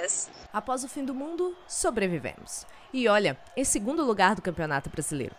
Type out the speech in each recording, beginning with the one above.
Marias. Após o fim do mundo, sobrevivemos. E olha, em segundo lugar do Campeonato Brasileiro.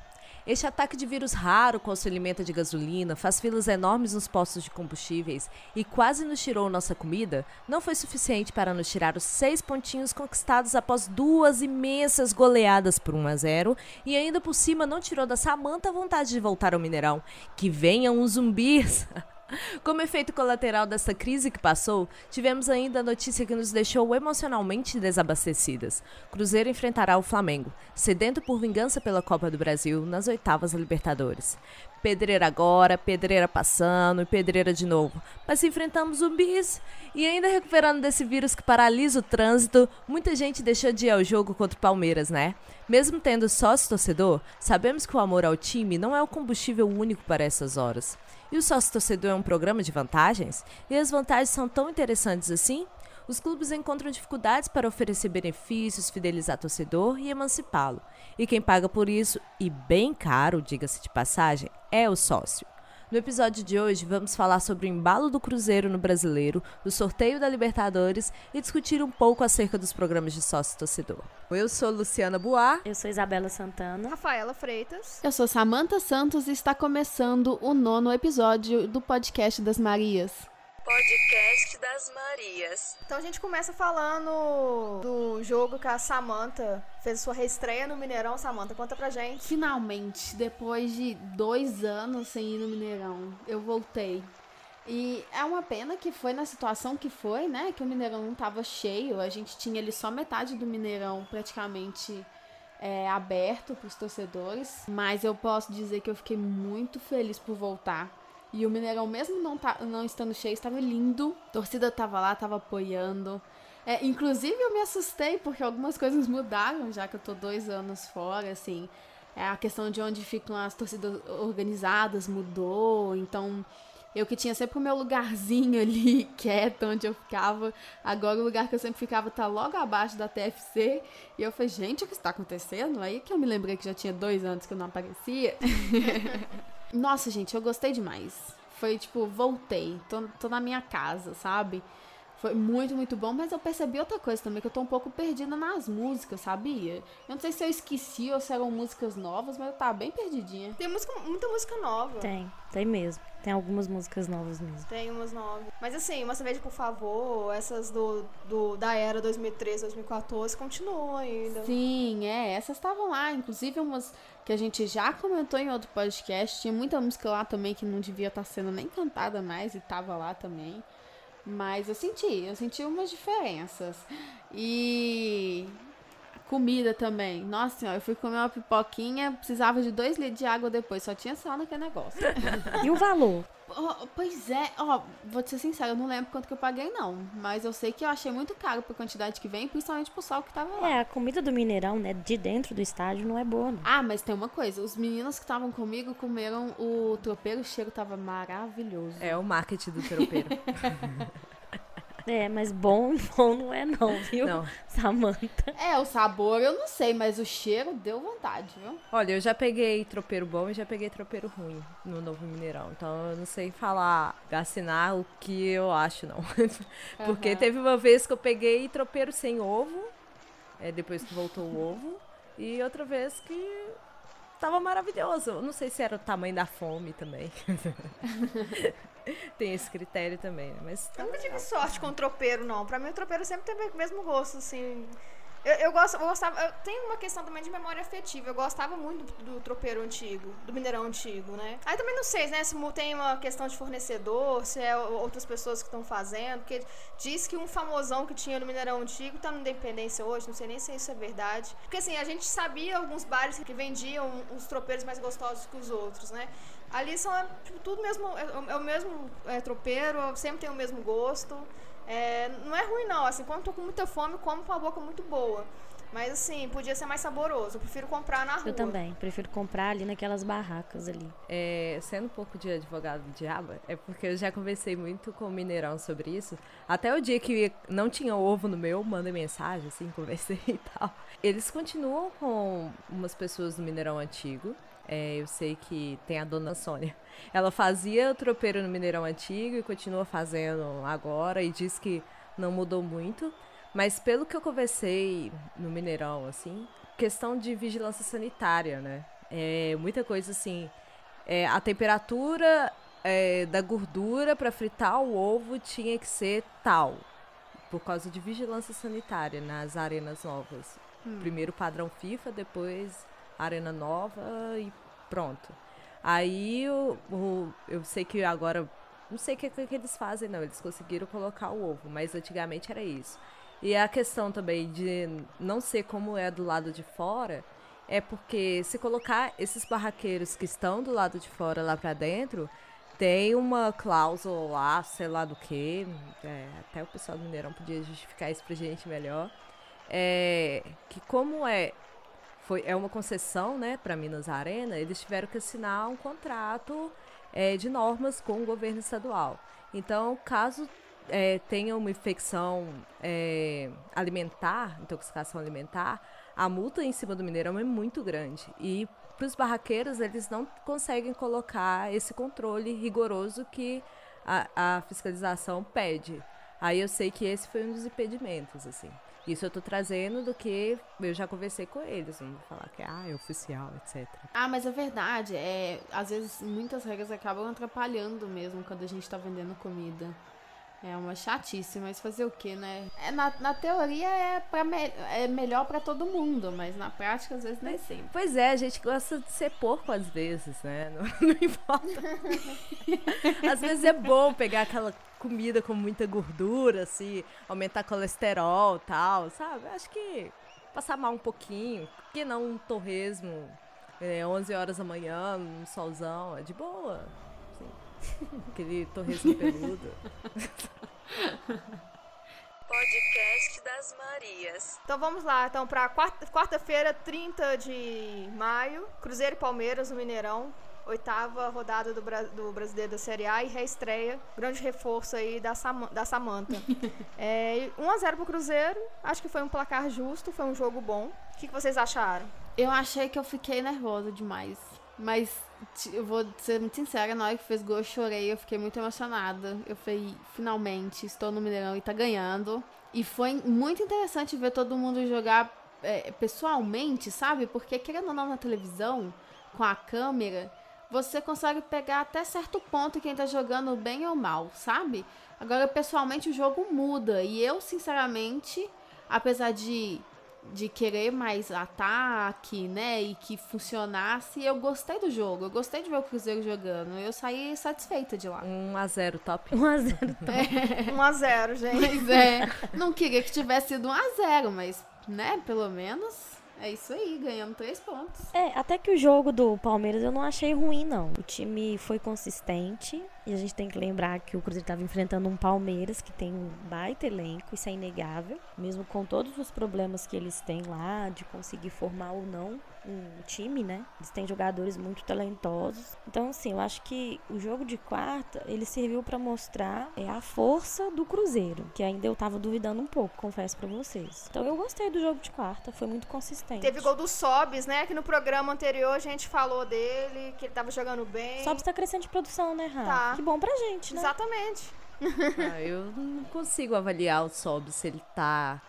Este ataque de vírus raro com se alimenta de gasolina, faz filas enormes nos postos de combustíveis e quase nos tirou nossa comida, não foi suficiente para nos tirar os seis pontinhos conquistados após duas imensas goleadas por 1 a 0 e ainda por cima não tirou da Samanta a vontade de voltar ao Mineirão. Que venham os zumbis! Como efeito colateral dessa crise que passou, tivemos ainda a notícia que nos deixou emocionalmente desabastecidas. Cruzeiro enfrentará o Flamengo, sedento por vingança pela Copa do Brasil nas oitavas da Libertadores. Pedreira agora, pedreira passando e pedreira de novo. Mas enfrentamos zumbis e ainda recuperando desse vírus que paralisa o trânsito, muita gente deixou de ir ao jogo contra o Palmeiras, né? Mesmo tendo sócio torcedor, sabemos que o amor ao time não é o combustível único para essas horas. E o sócio torcedor é um programa de vantagens? E as vantagens são tão interessantes assim? Os clubes encontram dificuldades para oferecer benefícios, fidelizar torcedor e emancipá-lo. E quem paga por isso, e bem caro, diga-se de passagem, é o sócio. No episódio de hoje, vamos falar sobre o embalo do Cruzeiro no Brasileiro, o sorteio da Libertadores e discutir um pouco acerca dos programas de sócio-torcedor. Eu sou Luciana Boar. Eu sou Isabela Santana. Rafaela Freitas. Eu sou Samanta Santos e está começando o nono episódio do Podcast das Marias. Podcast das Marias. Então a gente começa falando do jogo que a Samantha fez sua reestreia no Mineirão. Samantha, conta pra gente. Finalmente, depois de dois anos sem ir no Mineirão, eu voltei. E é uma pena que foi na situação que foi, né? Que o Mineirão não tava cheio. A gente tinha ali só metade do Mineirão praticamente é, aberto para os torcedores. Mas eu posso dizer que eu fiquei muito feliz por voltar e o Mineirão, mesmo não, tá, não estando cheio, estava lindo. A torcida estava lá, estava apoiando. É, inclusive, eu me assustei porque algumas coisas mudaram, já que eu tô dois anos fora, assim. É, a questão de onde ficam as torcidas organizadas mudou. Então, eu que tinha sempre o meu lugarzinho ali, quieto, onde eu ficava. Agora, o lugar que eu sempre ficava tá logo abaixo da TFC. E eu falei, gente, o que está acontecendo? Aí que eu me lembrei que já tinha dois anos que eu não aparecia. Nossa, gente, eu gostei demais. Foi tipo, voltei, tô, tô na minha casa, sabe? Foi muito, muito bom, mas eu percebi outra coisa também, que eu tô um pouco perdida nas músicas, sabia? Eu não sei se eu esqueci ou se eram músicas novas, mas eu tava bem perdidinha. Tem música, muita música nova. Tem, tem mesmo. Tem algumas músicas novas mesmo. Tem umas novas. Mas assim, uma cerveja, por favor, essas do, do da era 2013, 2014, continuam ainda. Sim, é, essas estavam lá, inclusive umas que a gente já comentou em outro podcast. Tinha muita música lá também que não devia estar tá sendo nem cantada mais e tava lá também. Mas eu senti, eu senti umas diferenças. E comida também. Nossa senhora, eu fui comer uma pipoquinha, precisava de dois litros de água depois, só tinha sal naquele negócio. e o valor? Oh, pois é, ó, oh, vou te ser sincero, eu não lembro quanto que eu paguei, não. Mas eu sei que eu achei muito caro pra quantidade que vem, principalmente pro sal que tava lá. É, a comida do Mineirão, né, de dentro do estádio não é boa, não. Ah, mas tem uma coisa, os meninos que estavam comigo comeram o tropeiro, o cheiro tava maravilhoso. É o marketing do tropeiro. É, mas bom, bom não é não, viu? Não. Samanta. É, o sabor eu não sei, mas o cheiro deu vontade, viu? Olha, eu já peguei tropeiro bom e já peguei tropeiro ruim no Novo Mineirão. Então eu não sei falar, assinar o que eu acho, não. Porque uhum. teve uma vez que eu peguei tropeiro sem ovo, é, depois que voltou o ovo, e outra vez que tava maravilhoso. Eu não sei se era o tamanho da fome também. Tem esse critério também, né? Mas. Eu nunca tive sorte com o tropeiro, não. Pra mim, o tropeiro sempre teve o mesmo gosto, assim. Eu, eu, gosto, eu gostava. Eu tenho uma questão também de memória afetiva. Eu gostava muito do, do, tropeiro antigo, do Mineirão antigo, né? Aí também não sei, né? Se tem uma questão de fornecedor, se é outras pessoas que estão fazendo. Porque diz que um famosão que tinha no Mineirão antigo tá no Independência hoje. Não sei nem se isso é verdade. Porque assim, a gente sabia alguns bares que vendiam os tropeiros mais gostosos que os outros, né? Ali são é, tipo, tudo mesmo. É, é o mesmo é, tropeiro, sempre tem o mesmo gosto. É, não é ruim não, assim, quando eu tô com muita fome, como com a boca muito boa. Mas assim, podia ser mais saboroso. Eu prefiro comprar na rua. Eu também, prefiro comprar ali naquelas barracas ali. É, sendo um pouco de advogado do diabo, é porque eu já conversei muito com o Mineirão sobre isso. Até o dia que não tinha ovo no meu, mandei mensagem, assim, conversei e tal. Eles continuam com umas pessoas do Mineirão antigo. É, eu sei que tem a dona Sônia. Ela fazia tropeiro no Mineirão Antigo e continua fazendo agora e diz que não mudou muito. Mas pelo que eu conversei no Mineirão, assim, questão de vigilância sanitária, né? É muita coisa assim. É, a temperatura é, da gordura para fritar o ovo tinha que ser tal. Por causa de vigilância sanitária nas arenas novas. Hum. Primeiro padrão FIFA, depois arena nova e pronto. Aí o, o- eu sei que agora. Não sei o que, que eles fazem, não. Eles conseguiram colocar o ovo, mas antigamente era isso. E a questão também de não ser como é do lado de fora é porque se colocar esses barraqueiros que estão do lado de fora lá pra dentro, tem uma cláusula lá, sei lá do que. até o pessoal do Mineirão podia justificar isso pra gente melhor. É, que como é foi, é uma concessão né, para Minas Arena, eles tiveram que assinar um contrato é, de normas com o governo estadual. Então, caso é, tenha uma infecção é, alimentar, intoxicação alimentar, a multa em cima do Mineirão é muito grande. E para os barraqueiros, eles não conseguem colocar esse controle rigoroso que a, a fiscalização pede. Aí eu sei que esse foi um dos impedimentos, assim. Isso eu tô trazendo do que eu já conversei com eles, não vou falar que ah, é oficial, etc. Ah, mas é verdade. É, às vezes muitas regras acabam atrapalhando mesmo quando a gente tá vendendo comida. É uma chatice, mas fazer o que, né? É, na, na teoria é, pra me- é melhor pra todo mundo, mas na prática às vezes nem sempre. Pois é, a gente gosta de ser porco às vezes, né? Não, não importa. às vezes é bom pegar aquela comida com muita gordura, assim, aumentar colesterol e tal, sabe? Acho que passar mal um pouquinho, que não um torresmo é, 11 horas da manhã, um solzão, é de boa. assim. Aquele torresmo peludo. Podcast das Marias. Então vamos lá, então pra quarta- quarta-feira, 30 de maio, Cruzeiro e Palmeiras no Mineirão. Oitava rodada do, Bra- do Brasileiro da Série A e reestreia. Grande reforço aí da, Sama- da Samanta. é, 1x0 pro Cruzeiro. Acho que foi um placar justo, foi um jogo bom. O que, que vocês acharam? Eu achei que eu fiquei nervosa demais. Mas eu vou ser muito sincera, na hora que fez gol eu chorei, eu fiquei muito emocionada. Eu falei, finalmente, estou no Mineirão e tá ganhando. E foi muito interessante ver todo mundo jogar é, pessoalmente, sabe? Porque querendo ou não na televisão, com a câmera, você consegue pegar até certo ponto quem tá jogando bem ou mal, sabe? Agora, pessoalmente, o jogo muda. E eu, sinceramente, apesar de de querer mais ataque, né, e que funcionasse, eu gostei do jogo. Eu gostei de ver o Cruzeiro jogando. Eu saí satisfeita de lá. 1 a 0 top. 1x0. 1x0, gente. Mas é, não queria que tivesse sido 1 a 0, mas, né, pelo menos é isso aí, ganhamos três pontos. É, até que o jogo do Palmeiras eu não achei ruim, não. O time foi consistente. E a gente tem que lembrar que o Cruzeiro estava enfrentando um Palmeiras que tem um baita elenco, isso é inegável. Mesmo com todos os problemas que eles têm lá, de conseguir formar ou não um time, né? Eles têm jogadores muito talentosos. Então, assim, eu acho que o jogo de quarta, ele serviu para mostrar é, a força do Cruzeiro, que ainda eu tava duvidando um pouco, confesso para vocês. Então, eu gostei do jogo de quarta, foi muito consistente. Teve gol do Sobis, né? Que no programa anterior a gente falou dele, que ele tava jogando bem. Sobs tá crescendo de produção, né, Rafa? Tá. Que bom pra gente, né? Exatamente. Ah, eu não consigo avaliar o Sob se ele tá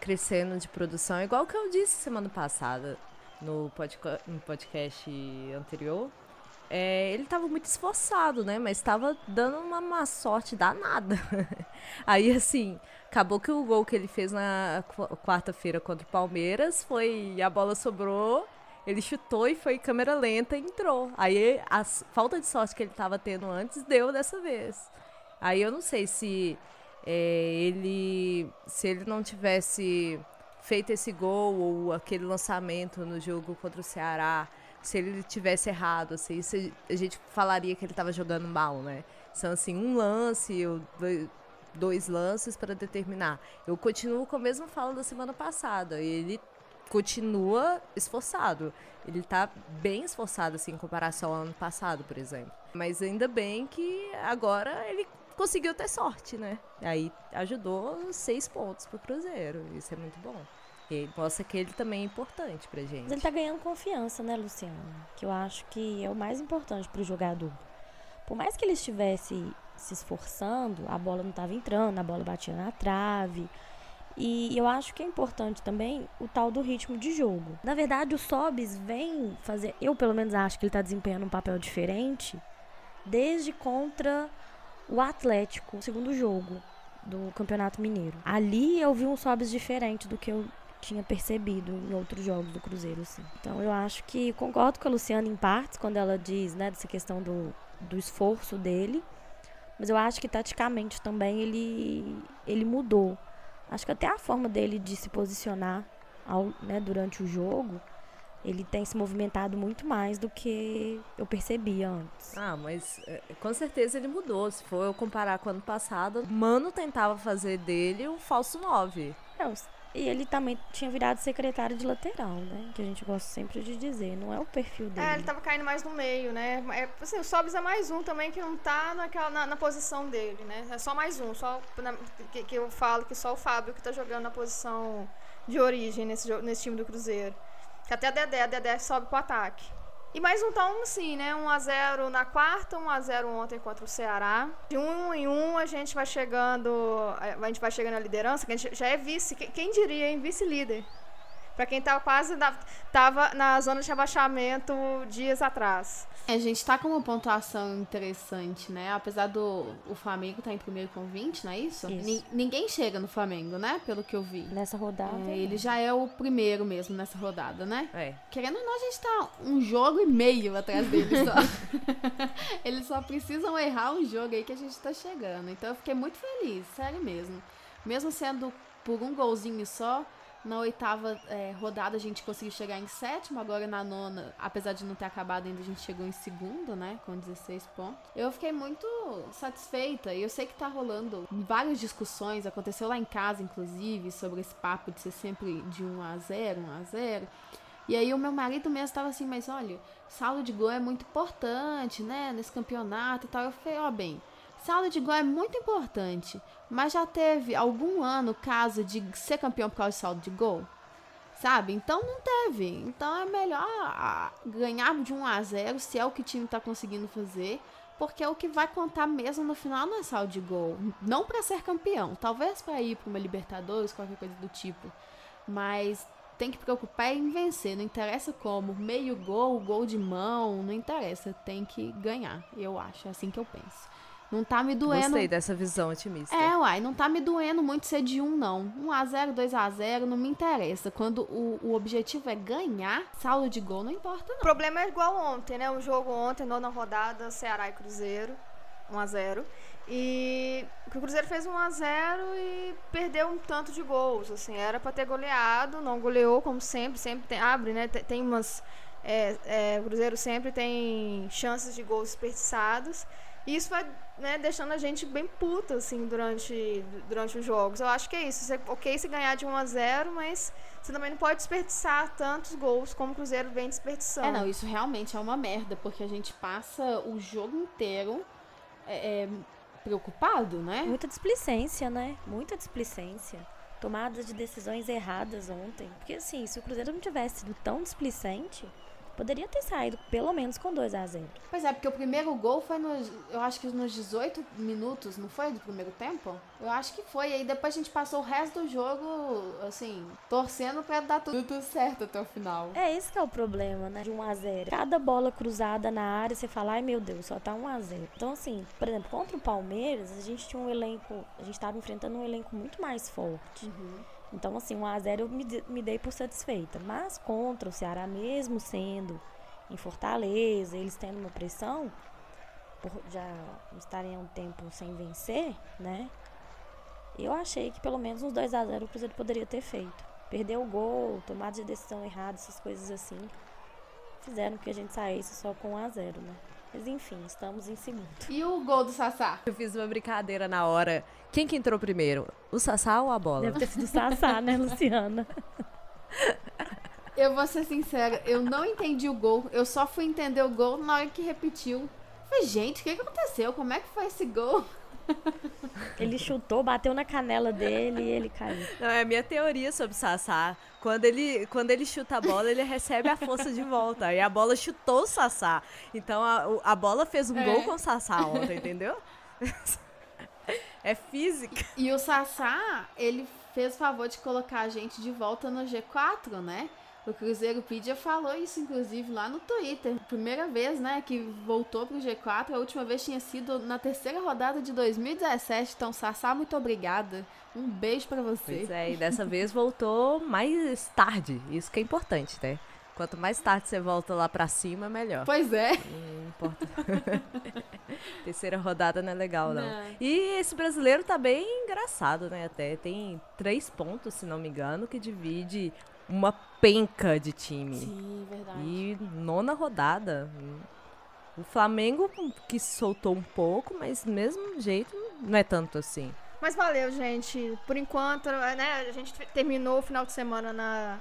crescendo de produção, igual que eu disse semana passada no, podca- no podcast anterior. É, ele tava muito esforçado, né? Mas tava dando uma má sorte danada. Aí, assim, acabou que o gol que ele fez na qu- quarta-feira contra o Palmeiras foi. A bola sobrou, ele chutou e foi câmera lenta e entrou. Aí a falta de sorte que ele tava tendo antes deu dessa vez. Aí eu não sei se é, ele se ele não tivesse feito esse gol ou aquele lançamento no jogo contra o Ceará, se ele tivesse errado, assim, a gente falaria que ele estava jogando mal, né? São assim um lance ou dois lances para determinar. Eu continuo com a mesma fala da semana passada. Ele continua esforçado. Ele tá bem esforçado, assim, em comparação ao ano passado, por exemplo. Mas ainda bem que agora ele conseguiu ter sorte, né? Aí ajudou seis pontos pro Cruzeiro. Isso é muito bom. E mostra que ele também é importante pra gente. Mas ele tá ganhando confiança, né, Luciano? Que eu acho que é o mais importante pro jogador. Por mais que ele estivesse se esforçando, a bola não tava entrando, a bola batia na trave. E eu acho que é importante também o tal do ritmo de jogo. Na verdade, o Sobis vem fazer. Eu, pelo menos, acho que ele está desempenhando um papel diferente desde contra o Atlético, segundo jogo do Campeonato Mineiro. Ali eu vi um Sobis diferente do que eu tinha percebido em outros jogos do Cruzeiro, assim. Então eu acho que concordo com a Luciana em partes quando ela diz, né, dessa questão do, do esforço dele. Mas eu acho que taticamente também ele, ele mudou. Acho que até a forma dele de se posicionar ao, né, durante o jogo, ele tem se movimentado muito mais do que eu percebia antes. Ah, mas é, com certeza ele mudou. Se for eu comparar com o ano passado, Mano tentava fazer dele um falso 9. É, e ele também tinha virado secretário de lateral, né? Que a gente gosta sempre de dizer. Não é o perfil dele. É, ele tava caindo mais no meio, né? É, assim, o Sobis é mais um também que não tá naquela, na, na posição dele, né? É só mais um. Só na, que, que, eu falo que só o Fábio que tá jogando na posição de origem nesse, nesse time do Cruzeiro. Que até a Dedé, a Dedé sobe pro ataque. E mais um tom, sim, né? 1x0 na quarta, 1x0 ontem contra o Ceará. De um em um, a gente vai chegando. A gente vai chegando à liderança, que a gente já é vice. Quem diria, hein? Vice-líder. Para quem tava quase na, tava na zona de rebaixamento dias atrás. É, a gente tá com uma pontuação interessante, né? Apesar do o Flamengo tá em primeiro com 20, não é isso? isso. ninguém chega no Flamengo, né? Pelo que eu vi. Nessa rodada. É, ele já é o primeiro mesmo nessa rodada, né? É. Querendo ou não, a gente tá um jogo e meio atrás dele só. Eles só precisam errar um jogo aí que a gente tá chegando. Então eu fiquei muito feliz, sério mesmo. Mesmo sendo por um golzinho só, na oitava é, rodada a gente conseguiu chegar em sétimo, agora na nona, apesar de não ter acabado ainda, a gente chegou em segundo, né? Com 16 pontos. Eu fiquei muito satisfeita e eu sei que tá rolando várias discussões, aconteceu lá em casa, inclusive, sobre esse papo de ser sempre de 1 a 0 1 a 0 e aí o meu marido mesmo estava assim, mas olha, saldo de gol é muito importante, né, nesse campeonato e tal. Eu falei, ó, oh, bem, saldo de gol é muito importante, mas já teve algum ano caso de ser campeão por causa de saldo de gol? Sabe? Então não teve. Então é melhor ah, ganhar de 1 a 0 se é o que o time está conseguindo fazer, porque é o que vai contar mesmo no final não é saldo de gol. Não para ser campeão, talvez para ir para uma Libertadores, qualquer coisa do tipo. Mas tem que preocupar em vencer, não interessa como, meio gol, gol de mão, não interessa, tem que ganhar. Eu acho, é assim que eu penso. Não tá me doendo. Gostei dessa visão otimista. É, uai, não tá me doendo muito ser de um, não. 1x0, 2x0, não me interessa. Quando o, o objetivo é ganhar, saldo de gol não importa, não. O problema é igual ontem, né? O jogo ontem, nona rodada, Ceará e Cruzeiro. 1x0. E o Cruzeiro fez 1x0 e perdeu um tanto de gols. Assim, era para ter goleado, não goleou, como sempre, sempre tem, abre, né? Tem, tem umas. É, é, o Cruzeiro sempre tem chances de gols desperdiçados. E isso vai né, deixando a gente bem puta, assim, durante, durante os jogos. Eu acho que é isso. Você, ok se ganhar de 1 a 0 mas você também não pode desperdiçar tantos gols como o Cruzeiro vem desperdiçando. É, não, isso realmente é uma merda, porque a gente passa o jogo inteiro é, é, preocupado, né? Muita displicência, né? Muita displicência. Tomadas de decisões erradas ontem. Porque, assim, se o Cruzeiro não tivesse sido tão displicente Poderia ter saído pelo menos com 2 a 0 Pois é, porque o primeiro gol foi nos. Eu acho que nos 18 minutos, não foi? Do primeiro tempo? Eu acho que foi. E aí depois a gente passou o resto do jogo, assim, torcendo pra dar tudo, tudo certo até o final. É esse que é o problema, né? De 1 a 0 Cada bola cruzada na área, você fala, ai meu Deus, só tá 1 a 0 Então, assim, por exemplo, contra o Palmeiras, a gente tinha um elenco. A gente tava enfrentando um elenco muito mais forte. Uhum. Então, assim, 1 a 0 eu me, dei por satisfeita. Mas contra o Ceará, mesmo sendo em Fortaleza, eles tendo uma pressão, por já estarem um tempo sem vencer, né? Eu achei que pelo menos uns 2 a 0 o Cruzeiro poderia ter feito. Perdeu o gol, tomada de decisão errada, essas coisas assim, fizeram que a gente saísse só com 1 a 0 né? Mas enfim, estamos em segundo. E o gol do Sassá? Eu fiz uma brincadeira na hora. Quem que entrou primeiro? O Sassá ou a bola? Deve ter sido o Sassá, né, Luciana? Eu vou ser sincera, eu não entendi o gol. Eu só fui entender o gol na hora que repetiu. Falei, gente, o que aconteceu? Como é que foi esse gol? Ele chutou, bateu na canela dele e ele caiu. Não, é a minha teoria sobre o Sassá. Quando ele, quando ele chuta a bola, ele recebe a força de volta. E a bola chutou o Sassá. Então a, a bola fez um é. gol com o Sassá ontem, entendeu? É física. E o Sassá, ele fez o favor de colocar a gente de volta no G4, né? O Cruzeiro Pedia falou isso, inclusive, lá no Twitter. Primeira vez, né, que voltou pro G4. A última vez tinha sido na terceira rodada de 2017. Então, Sassá, muito obrigada. Um beijo para você. Pois é, e dessa vez voltou mais tarde. Isso que é importante, né? Quanto mais tarde você volta lá pra cima, melhor. Pois é. Não importa. Terceira rodada não é legal, não. Não. E esse brasileiro tá bem engraçado, né? Até tem três pontos, se não me engano, que divide uma penca de time. Sim, verdade. E nona rodada. O Flamengo que soltou um pouco, mas mesmo jeito não é tanto assim. Mas valeu, gente. Por enquanto, né, a gente terminou o final de semana na,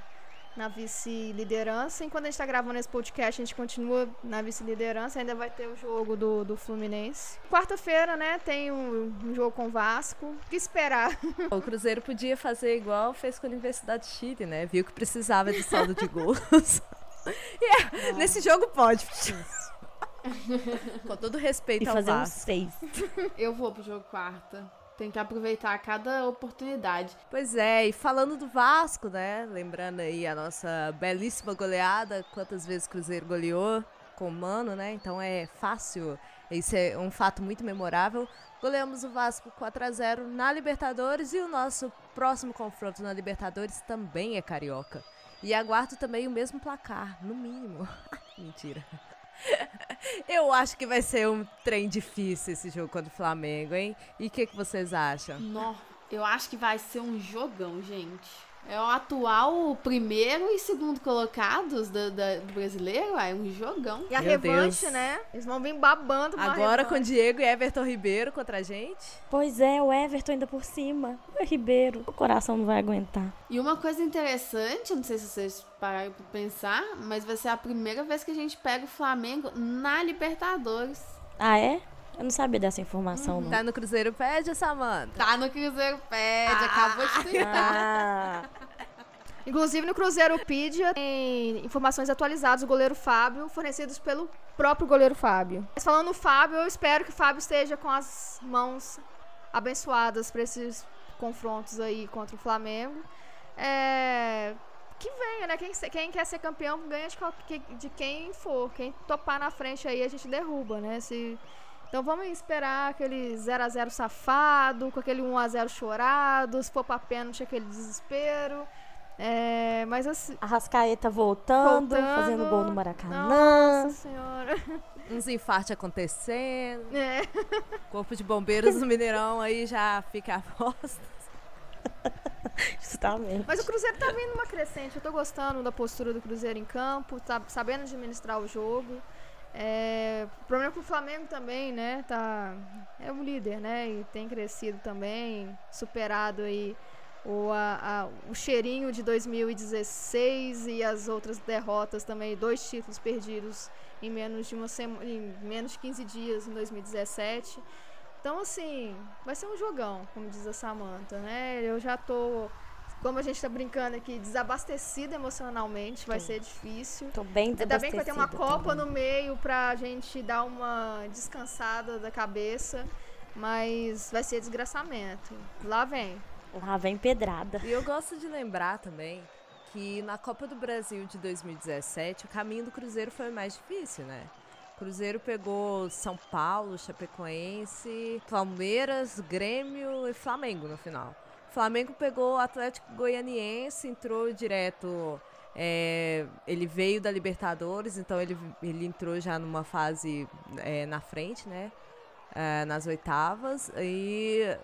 na vice-liderança. Enquanto a gente tá gravando esse podcast, a gente continua na vice-liderança. Ainda vai ter o jogo do, do Fluminense. Quarta-feira, né, tem um, um jogo com o Vasco. O que esperar? O Cruzeiro podia fazer igual fez com a Universidade de Chile, né? Viu que precisava de saldo de gols. E é, nesse jogo pode. com todo respeito E ao fazer um Vasco. seis. Eu vou pro jogo quarta. Tem que aproveitar cada oportunidade. Pois é, e falando do Vasco, né? Lembrando aí a nossa belíssima goleada, quantas vezes o Cruzeiro goleou com o Mano, né? Então é fácil, isso é um fato muito memorável. Goleamos o Vasco 4 a 0 na Libertadores e o nosso próximo confronto na Libertadores também é carioca. E aguardo também o mesmo placar, no mínimo. Mentira. Eu acho que vai ser um trem difícil esse jogo contra o Flamengo, hein? E o que, que vocês acham? Nó, eu acho que vai ser um jogão, gente. É o atual primeiro e segundo colocados do, do brasileiro, é um jogão. E a Meu revanche, Deus. né? Eles vão vir babando Agora com. Diego e Everton Ribeiro contra a gente. Pois é, o Everton ainda por cima. O Ribeiro. O coração não vai aguentar. E uma coisa interessante, não sei se vocês pararam pra pensar, mas vai ser a primeira vez que a gente pega o Flamengo na Libertadores. Ah, é? Eu não sabia dessa informação, não. Tá no Cruzeiro Pede, Samanta? Tá no Cruzeiro Pede, acabou de twittar. Ah, Inclusive no Cruzeiropedia tem informações atualizadas do goleiro Fábio, fornecidos pelo próprio goleiro Fábio. Mas falando no Fábio, eu espero que o Fábio esteja com as mãos abençoadas para esses confrontos aí contra o Flamengo. É, Que venha, né? Quem, quem quer ser campeão ganha de, de quem for. Quem topar na frente aí a gente derruba, né? Se... Então vamos esperar aquele 0x0 safado, com aquele 1x0 chorado, se for pra pênalti aquele desespero. É, mas assim. Arrascaeta voltando, Voltando. fazendo gol no Maracanã. Nossa senhora. Uns infartos acontecendo. É. Corpo de bombeiros no Mineirão aí já fica a voz. Justamente. Mas o Cruzeiro tá vindo uma crescente. Eu tô gostando da postura do Cruzeiro em campo, tá sabendo administrar o jogo. É, o problema é que o Flamengo também, né? Tá, é o líder, né? E tem crescido também, superado aí o, a- a- o cheirinho de 2016 e as outras derrotas também, dois títulos perdidos em menos de uma semana, em menos de 15 dias em 2017. Então, assim, vai ser um jogão, como diz a Samantha, né? Eu já tô, como a gente tá brincando aqui, desabastecida emocionalmente, vai ser difícil. Tô bem Ainda bem que vai ter uma desabastecida Copa também. no meio pra gente dar uma descansada da cabeça, mas vai ser desgraçamento. Lá vem. Lá vem pedrada. E eu gosto de lembrar também que na Copa do Brasil de 2017 o caminho do Cruzeiro foi mais difícil, né? O Cruzeiro pegou São Paulo, Chapecoense, Palmeiras, Grêmio e Flamengo no final. Flamengo pegou o Atlético Goianiense, entrou direto. é, ele veio da Libertadores, então ele, ele entrou já numa fase é, na frente, né? É, nas oitavas. E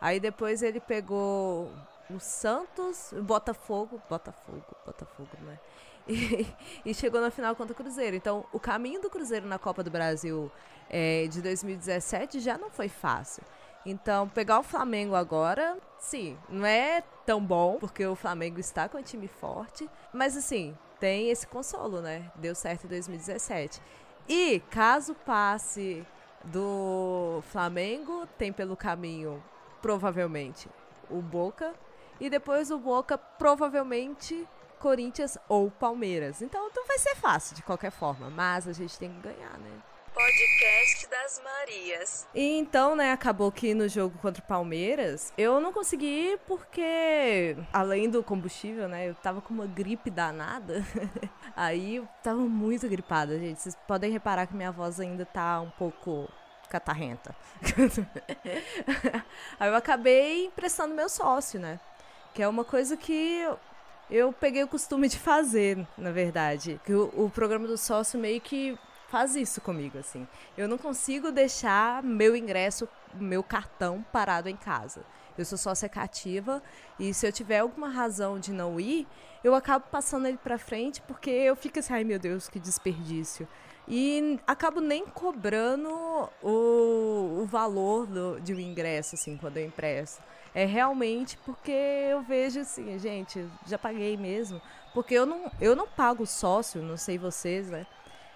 aí depois ele pegou o Santos, o Botafogo, Botafogo, Botafogo, né? E, e chegou na final contra o Cruzeiro. Então, o caminho do Cruzeiro na Copa do Brasil eh, de 2017 já não foi fácil. Então, pegar o Flamengo agora, sim, não é tão bom, porque o Flamengo está com um time forte, mas assim, tem esse consolo, né? Deu certo em 2017. E caso passe do Flamengo, tem pelo caminho, provavelmente, o Boca. E depois o Boca, provavelmente, Corinthians ou Palmeiras. Então não vai ser fácil de qualquer forma, mas a gente tem que ganhar, né? Podcast das Marias. E então, né, acabou que no jogo contra o Palmeiras, eu não consegui ir porque, além do combustível, né, eu tava com uma gripe danada. Aí eu tava muito gripada, gente. Vocês podem reparar que minha voz ainda tá um pouco catarrenta. Aí eu acabei emprestando meu sócio, né? Que é uma coisa que eu peguei o costume de fazer, na verdade. Que o, o programa do sócio meio que faz isso comigo, assim. Eu não consigo deixar meu ingresso, meu cartão parado em casa. Eu sou sócia cativa e se eu tiver alguma razão de não ir, eu acabo passando ele para frente porque eu fico assim, ai meu Deus, que desperdício. E acabo nem cobrando o, o valor do, de um ingresso, assim, quando eu impresso. É realmente porque eu vejo assim, gente, já paguei mesmo. Porque eu não, eu não pago sócio, não sei vocês, né?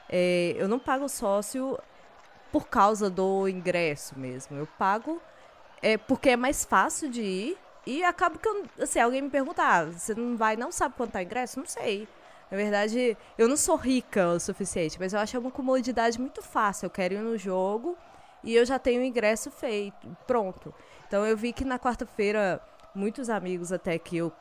É, eu não pago sócio por causa do ingresso mesmo. Eu pago é, porque é mais fácil de ir. E acaba que, eu, assim, alguém me pergunta, ah, você não vai, não sabe quanto tá ingresso? Não sei. Na verdade, eu não sou rica o suficiente, mas eu acho uma comodidade muito fácil. Eu quero ir no jogo e eu já tenho o ingresso feito, pronto. Então eu vi que na quarta-feira, muitos amigos até que eu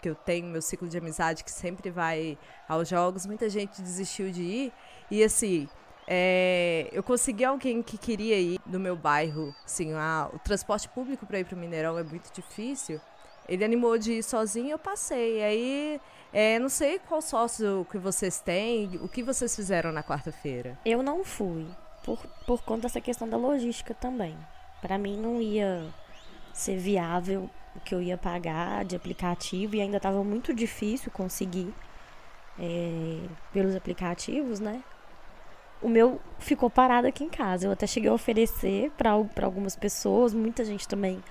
que eu tenho, meu ciclo de amizade, que sempre vai aos jogos, muita gente desistiu de ir. E assim, é, eu consegui alguém que queria ir do meu bairro. Assim, o transporte público para ir para o Mineirão é muito difícil. Ele animou de ir sozinho, eu passei. Aí, é, não sei qual sócio que vocês têm, o que vocês fizeram na quarta-feira. Eu não fui, por, por conta dessa questão da logística também. Para mim não ia ser viável o que eu ia pagar de aplicativo e ainda estava muito difícil conseguir é, pelos aplicativos, né? O meu ficou parado aqui em casa. Eu até cheguei a oferecer para algumas pessoas, muita gente também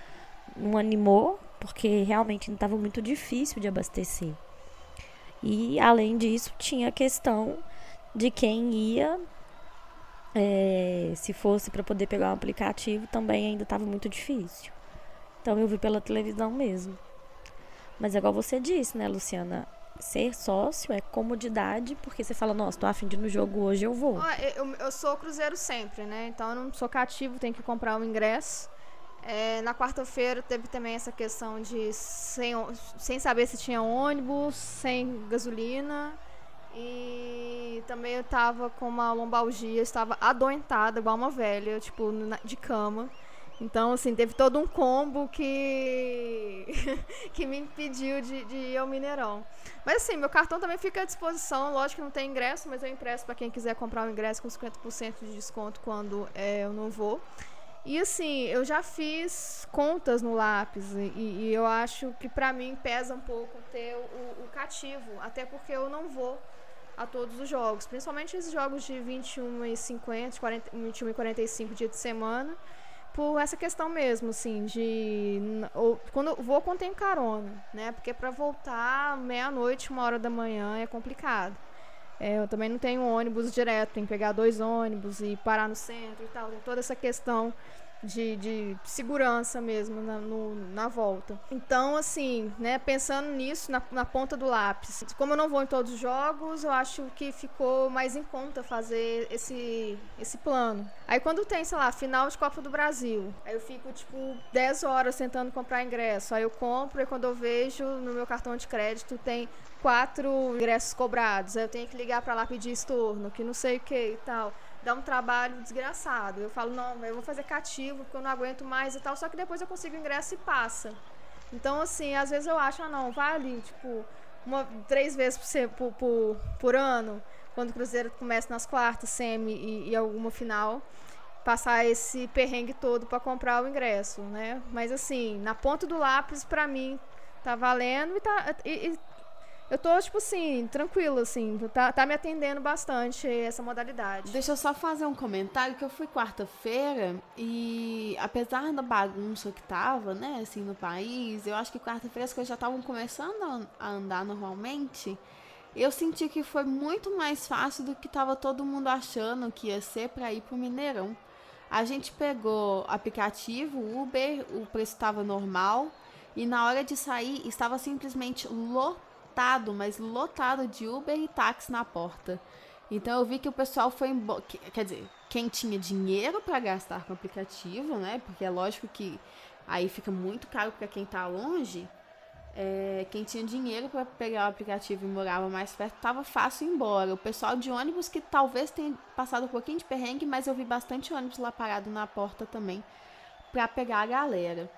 não animou, porque realmente estava muito difícil de abastecer. E além disso, tinha a questão de quem ia, é, se fosse para poder pegar um aplicativo, também ainda estava muito difícil. Então eu vi pela televisão mesmo. Mas é igual você disse, né, Luciana? Ser sócio é comodidade, porque você fala, nossa, tô afim de ir no jogo hoje, eu vou. Ah, eu, eu sou cruzeiro sempre, né? Então eu não sou cativo, tenho que comprar o um ingresso. É, na quarta-feira teve também essa questão de sem, sem saber se tinha ônibus, sem gasolina. E também eu tava com uma lombalgia, estava adoentada, igual uma velha, tipo, de cama. Então, assim, teve todo um combo que que me impediu de, de, ir ao Mineirão. Mas, assim, meu cartão também fica à disposição. Lógico que não tem ingresso, mas eu impresso para quem quiser comprar o ingresso com 50% de desconto quando é, eu não vou. E, assim, eu já fiz contas no lápis e, e eu acho que, para mim, pesa um pouco ter o, o cativo. Até porque eu não vou a todos os jogos. Principalmente esses jogos de 21 e 50, 40, 21 e 45 dias de semana por essa questão mesmo, assim, de. Ou, quando eu vou quando tem carona, né? Porque para voltar meia-noite, uma hora da manhã é complicado. É, eu também não tenho ônibus direto, tem que pegar dois ônibus e parar no centro e tal. Tem toda essa questão de, de segurança mesmo na, no, na volta. Então, assim, né, pensando nisso, na, na, ponta do lápis, como eu não vou em todos os jogos, eu acho que ficou mais em conta fazer esse, esse plano. Aí quando tem, sei lá, final de Copa do Brasil, aí eu fico, tipo, 10 horas tentando comprar ingresso. Aí eu compro e quando eu vejo no meu cartão de crédito tem quatro ingressos cobrados. Aí eu tenho que ligar para lá pedir estorno, que não sei o que e tal dá um trabalho desgraçado. Eu falo, não, eu vou fazer cativo porque eu não aguento mais e tal, só que depois eu consigo ingresso e passa. Então, assim, às vezes eu acho, ah, não, vai ali, tipo, uma, três vezes por, por, por, ano, quando o Cruzeiro começa nas quartas, semi e, e alguma final, passar esse perrengue todo para comprar o ingresso, né? Mas, assim, na ponta do lápis, para mim, tá valendo e tá. E, e eu tô, tipo assim, tranquila, assim. Tá, tá me atendendo bastante essa modalidade. Deixa eu só fazer um comentário que eu fui quarta-feira e apesar da bagunça que tava, né, assim, no país, eu acho que quarta-feira as coisas já estavam começando a andar normalmente. Eu senti que foi muito mais fácil do que tava todo mundo achando que ia ser para ir pro Mineirão. A gente pegou aplicativo, Uber, o preço estava normal e na hora de sair estava simplesmente lotado lotado, mas lotado de Uber e táxi na porta. Então eu vi que o pessoal foi embora. Quer dizer, quem tinha dinheiro para gastar com o aplicativo, né? Porque é lógico que aí fica muito caro para quem tá longe. É, quem tinha dinheiro para pegar o aplicativo e morava mais perto, tava fácil ir embora. O pessoal de ônibus que talvez tenha passado um pouquinho de perrengue, mas eu vi bastante ônibus lá parado na porta também para pegar a galera.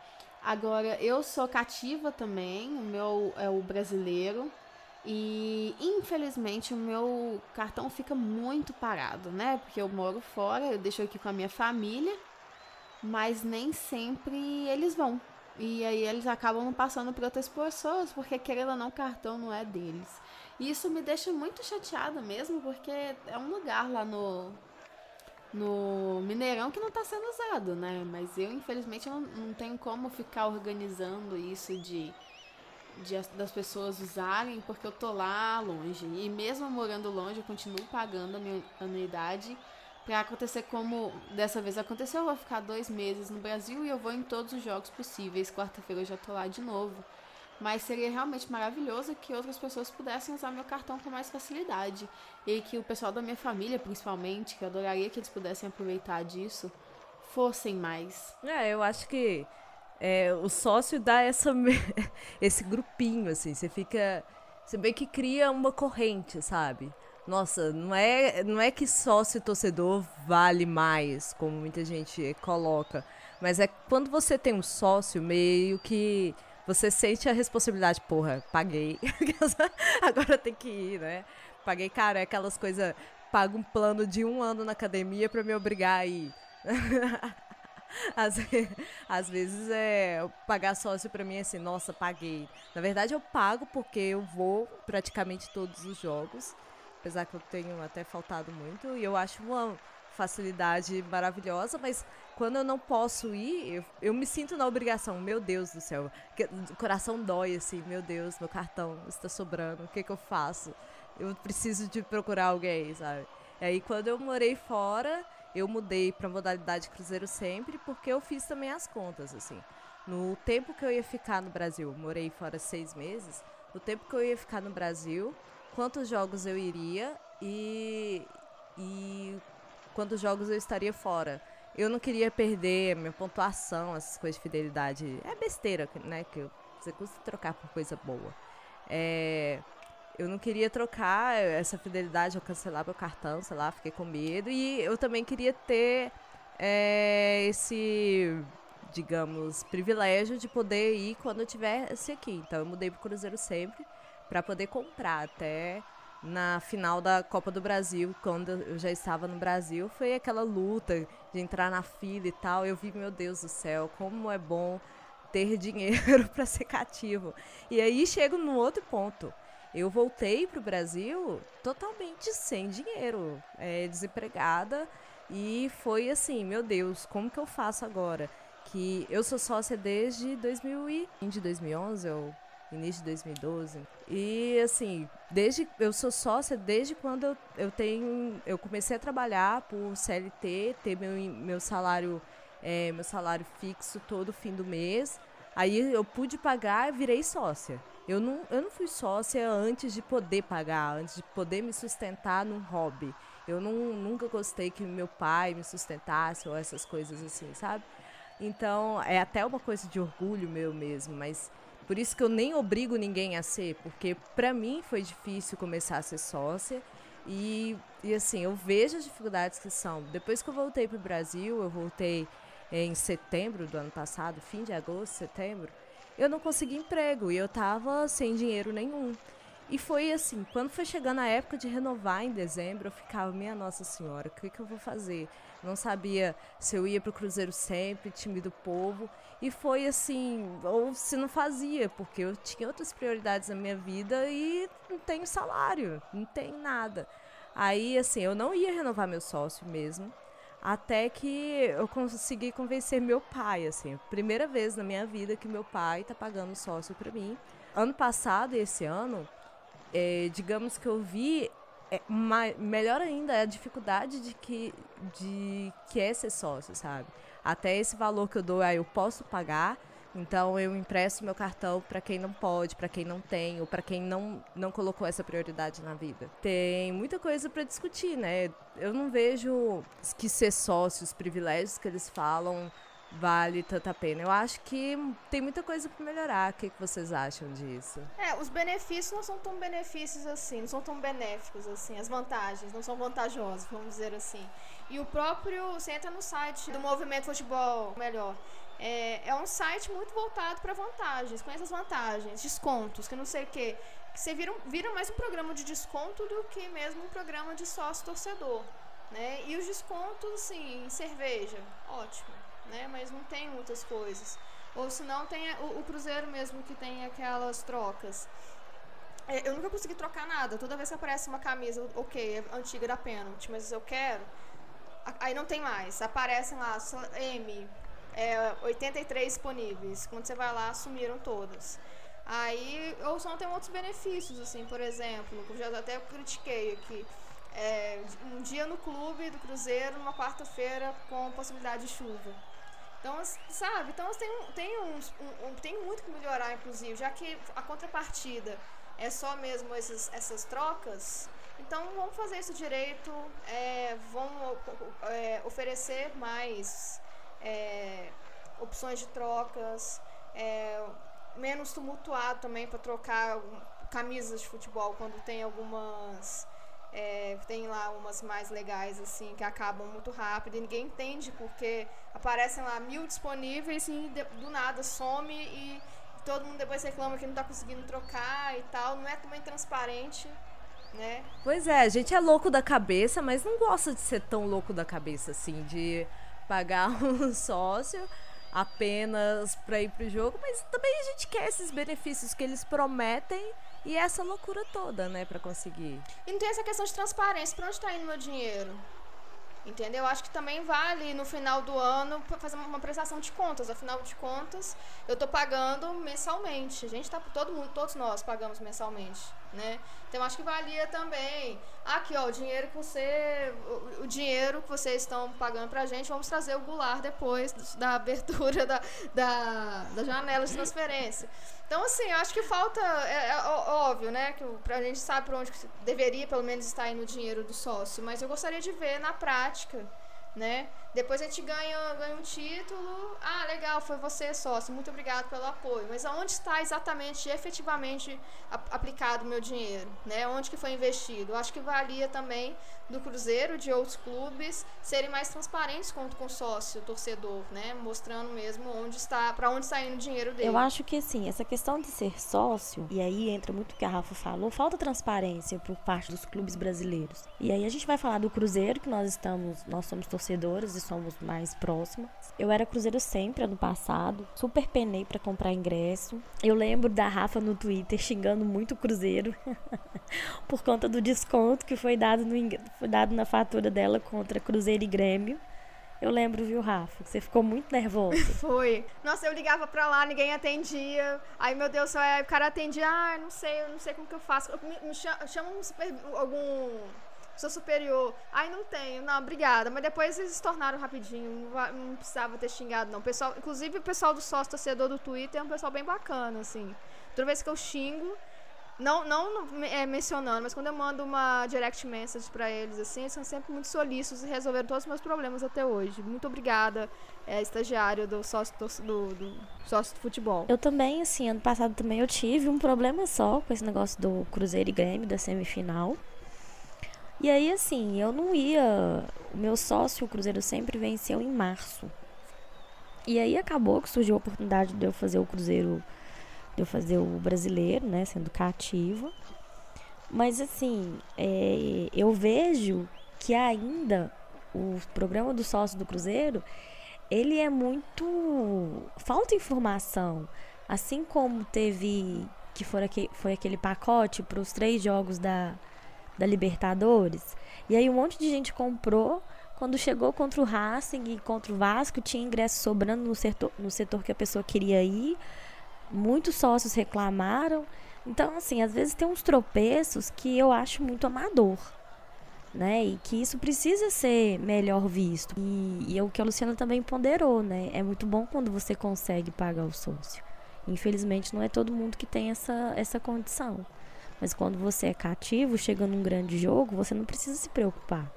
Agora, eu sou cativa também, o meu é o brasileiro. E infelizmente o meu cartão fica muito parado, né? Porque eu moro fora, eu deixo aqui com a minha família, mas nem sempre eles vão. E aí eles acabam passando por outras pessoas, porque querendo ou não, o cartão não é deles. E isso me deixa muito chateada mesmo, porque é um lugar lá no, no Mineirão que não está sendo usado, né? Mas eu, infelizmente, não, não tenho como ficar organizando isso de de, das pessoas usarem porque eu tô lá longe. E mesmo morando longe, eu continuo pagando a minha anuidade para acontecer como dessa vez aconteceu. Eu vou ficar dois meses no Brasil e eu vou em todos os jogos possíveis. Quarta-feira eu já tô lá de novo. Mas seria realmente maravilhoso que outras pessoas pudessem usar meu cartão com mais facilidade. E que o pessoal da minha família, principalmente, que eu adoraria que eles pudessem aproveitar disso, fossem mais. É, eu acho que é, o sócio dá essa, esse grupinho, assim, você fica. Você meio que cria uma corrente, sabe? Nossa, não é, não é que sócio torcedor vale mais, como muita gente coloca. Mas é quando você tem um sócio, meio que você sente a responsabilidade, porra, paguei. Agora tem que ir, né? Paguei, cara, é aquelas coisas. Pago um plano de um ano na academia para me obrigar a ir. Às, às vezes é pagar sócio para mim é assim, nossa, paguei. Na verdade eu pago porque eu vou praticamente todos os jogos, apesar que eu tenho até faltado muito e eu acho uma facilidade maravilhosa, mas quando eu não posso ir, eu, eu me sinto na obrigação, meu Deus do céu, o coração dói assim, meu Deus, meu cartão está sobrando, o que que eu faço? Eu preciso de procurar alguém, sabe? E aí quando eu morei fora, eu mudei para modalidade cruzeiro sempre porque eu fiz também as contas, assim. No tempo que eu ia ficar no Brasil, morei fora seis meses, no tempo que eu ia ficar no Brasil, quantos jogos eu iria e, e quantos jogos eu estaria fora. Eu não queria perder minha pontuação, essas coisas de fidelidade. É besteira, né? Que você custa trocar por coisa boa. É, eu não queria trocar essa fidelidade ou cancelar meu cartão, sei lá, fiquei com medo. E eu também queria ter é, esse, digamos, privilégio de poder ir quando eu tivesse aqui. Então eu mudei pro Cruzeiro sempre para poder comprar até na final da Copa do Brasil, quando eu já estava no Brasil, foi aquela luta de entrar na fila e tal. Eu vi, meu Deus do céu, como é bom ter dinheiro para ser cativo. E aí chego no outro ponto eu voltei para o Brasil totalmente sem dinheiro, é, desempregada. E foi assim, meu Deus, como que eu faço agora? Que eu sou sócia desde 2020, 2011 ou início de 2012. E assim, desde eu sou sócia desde quando eu, eu tenho eu comecei a trabalhar por CLT, ter meu, meu salário é, meu salário fixo todo fim do mês. Aí eu pude pagar e virei sócia. Eu não, eu não fui sócia antes de poder pagar, antes de poder me sustentar num hobby. Eu não, nunca gostei que meu pai me sustentasse ou essas coisas assim, sabe? Então, é até uma coisa de orgulho meu mesmo, mas por isso que eu nem obrigo ninguém a ser, porque para mim foi difícil começar a ser sócia. E, e assim, eu vejo as dificuldades que são. Depois que eu voltei para o Brasil, eu voltei em setembro do ano passado, fim de agosto, setembro eu não consegui emprego e eu tava sem dinheiro nenhum. E foi assim, quando foi chegando a época de renovar em dezembro, eu ficava, minha Nossa Senhora, o que, que eu vou fazer? Não sabia se eu ia pro Cruzeiro sempre, time do povo. E foi assim, ou se não fazia, porque eu tinha outras prioridades na minha vida e não tenho salário, não tenho nada. Aí, assim, eu não ia renovar meu sócio mesmo. Até que eu consegui convencer meu pai, assim, primeira vez na minha vida que meu pai tá pagando sócio para mim. Ano passado e esse ano, é, digamos que eu vi é, melhor ainda é a dificuldade de que, de que é ser sócio, sabe? Até esse valor que eu dou, aí eu posso pagar, Então eu empresto meu cartão para quem não pode, para quem não tem, ou para quem não, não colocou essa prioridade na vida. Tem muita coisa para discutir, né? Eu não vejo que ser sócio, os privilégios que eles falam, vale tanta pena. Eu acho que tem muita coisa para melhorar. O que, que vocês acham disso? É, os benefícios não são tão benefícios assim, não são tão benéficos assim. As vantagens não são vantajosas, vamos dizer assim. E o próprio, você entra no site do Movimento Futebol Melhor. É, é um site muito voltado para vantagens, conhece as vantagens, descontos, que não sei o quê. Que você vira, vira mais um programa de desconto do que mesmo um programa de sócio torcedor. Né? E os descontos, assim, em cerveja, ótimo né? Mas não tem muitas coisas. Ou se não, tem o, o Cruzeiro mesmo que tem aquelas trocas. É, eu nunca consegui trocar nada. Toda vez que aparece uma camisa, ok, é antiga da pênalti, mas eu quero. Aí não tem mais. Aparecem lá, M, é, 83 disponíveis. Quando você vai lá, sumiram todas. Aí, ou só tem outros benefícios, assim, por exemplo, que eu já até critiquei aqui. É, um dia no clube do Cruzeiro, numa quarta-feira, com possibilidade de chuva. Então, sabe? Então tem, tem, uns, um, um, tem muito que melhorar, inclusive, já que a contrapartida é só mesmo esses, essas trocas. Então vamos fazer isso direito, é, vamos é, oferecer mais é, opções de trocas, é, menos tumultuado também para trocar camisas de futebol quando tem algumas é, tem lá umas mais legais, assim, que acabam muito rápido e ninguém entende porque aparecem lá mil disponíveis e do nada some e todo mundo depois reclama que não está conseguindo trocar e tal. Não é também transparente, né? Pois é, a gente é louco da cabeça, mas não gosta de ser tão louco da cabeça, assim, de pagar um sócio apenas para ir pro jogo, mas também a gente quer esses benefícios que eles prometem e essa loucura toda, né, para conseguir. E não tem essa questão de transparência, para onde tá indo meu dinheiro? Entendeu? Acho que também vale no final do ano fazer uma prestação de contas. Afinal de contas, eu estou pagando mensalmente. A gente tá todo mundo, todos nós pagamos mensalmente, né? Então acho que valia também. Aqui, ó, o dinheiro que você o, o dinheiro que vocês estão pagando pra gente, vamos trazer o Goulart depois da abertura da, da, da janela de transferência. Então, assim, acho que falta, é, é óbvio, né? Que a gente sabe para onde deveria, pelo menos, estar indo o dinheiro do sócio, mas eu gostaria de ver na prática, né? Depois a gente ganha, ganha um título. Ah, legal, foi você sócio, muito obrigado pelo apoio. Mas aonde está exatamente, efetivamente aplicado o meu dinheiro? Né? Onde que foi investido? Acho que valia também do Cruzeiro, de outros clubes, serem mais transparentes com, com o sócio, torcedor, né? Mostrando mesmo onde está, para onde está indo o dinheiro dele. Eu acho que assim, essa questão de ser sócio, e aí entra muito o que a Rafa falou, falta transparência por parte dos clubes brasileiros. E aí a gente vai falar do Cruzeiro, que nós estamos, nós somos torcedores somos mais próximas. Eu era Cruzeiro sempre ano passado, super penei para comprar ingresso. Eu lembro da Rafa no Twitter xingando muito o Cruzeiro por conta do desconto que foi dado, no, foi dado na fatura dela contra Cruzeiro e Grêmio. Eu lembro, viu, Rafa? Você ficou muito nervosa. Foi. Nossa, eu ligava pra lá, ninguém atendia. Aí, meu Deus, o cara atendia. Ah, não sei, eu não sei como que eu faço. Me, me chama, chama um super, algum sou superior. Ai, não tenho. Não, obrigada. Mas depois eles se tornaram rapidinho. Não, não precisava ter xingado, não. Pessoal, inclusive, o pessoal do sócio torcedor do Twitter é um pessoal bem bacana, assim. Toda vez que eu xingo, não, não é, mencionando, mas quando eu mando uma direct message para eles, assim, eles são sempre muito solícitos e resolveram todos os meus problemas até hoje. Muito obrigada, é, estagiário do sócio do, do, sócio do futebol. Eu também, assim, ano passado também eu tive um problema só com esse negócio do Cruzeiro e Grêmio, da semifinal. E aí, assim, eu não ia. O meu sócio, o Cruzeiro, sempre venceu em março. E aí acabou que surgiu a oportunidade de eu fazer o Cruzeiro, de eu fazer o brasileiro, né, sendo cativa. Mas, assim, é, eu vejo que ainda o programa do sócio do Cruzeiro, ele é muito. falta informação. Assim como teve. que foi, aquele, foi aquele pacote para os três jogos da da Libertadores. E aí um monte de gente comprou. Quando chegou contra o Racing e contra o Vasco, tinha ingresso sobrando no setor, no setor que a pessoa queria ir. Muitos sócios reclamaram. Então, assim, às vezes tem uns tropeços que eu acho muito amador. né? E que isso precisa ser melhor visto. E, e é o que a Luciana também ponderou, né? É muito bom quando você consegue pagar o sócio. Infelizmente, não é todo mundo que tem essa, essa condição. Mas quando você é cativo, chega num grande jogo, você não precisa se preocupar,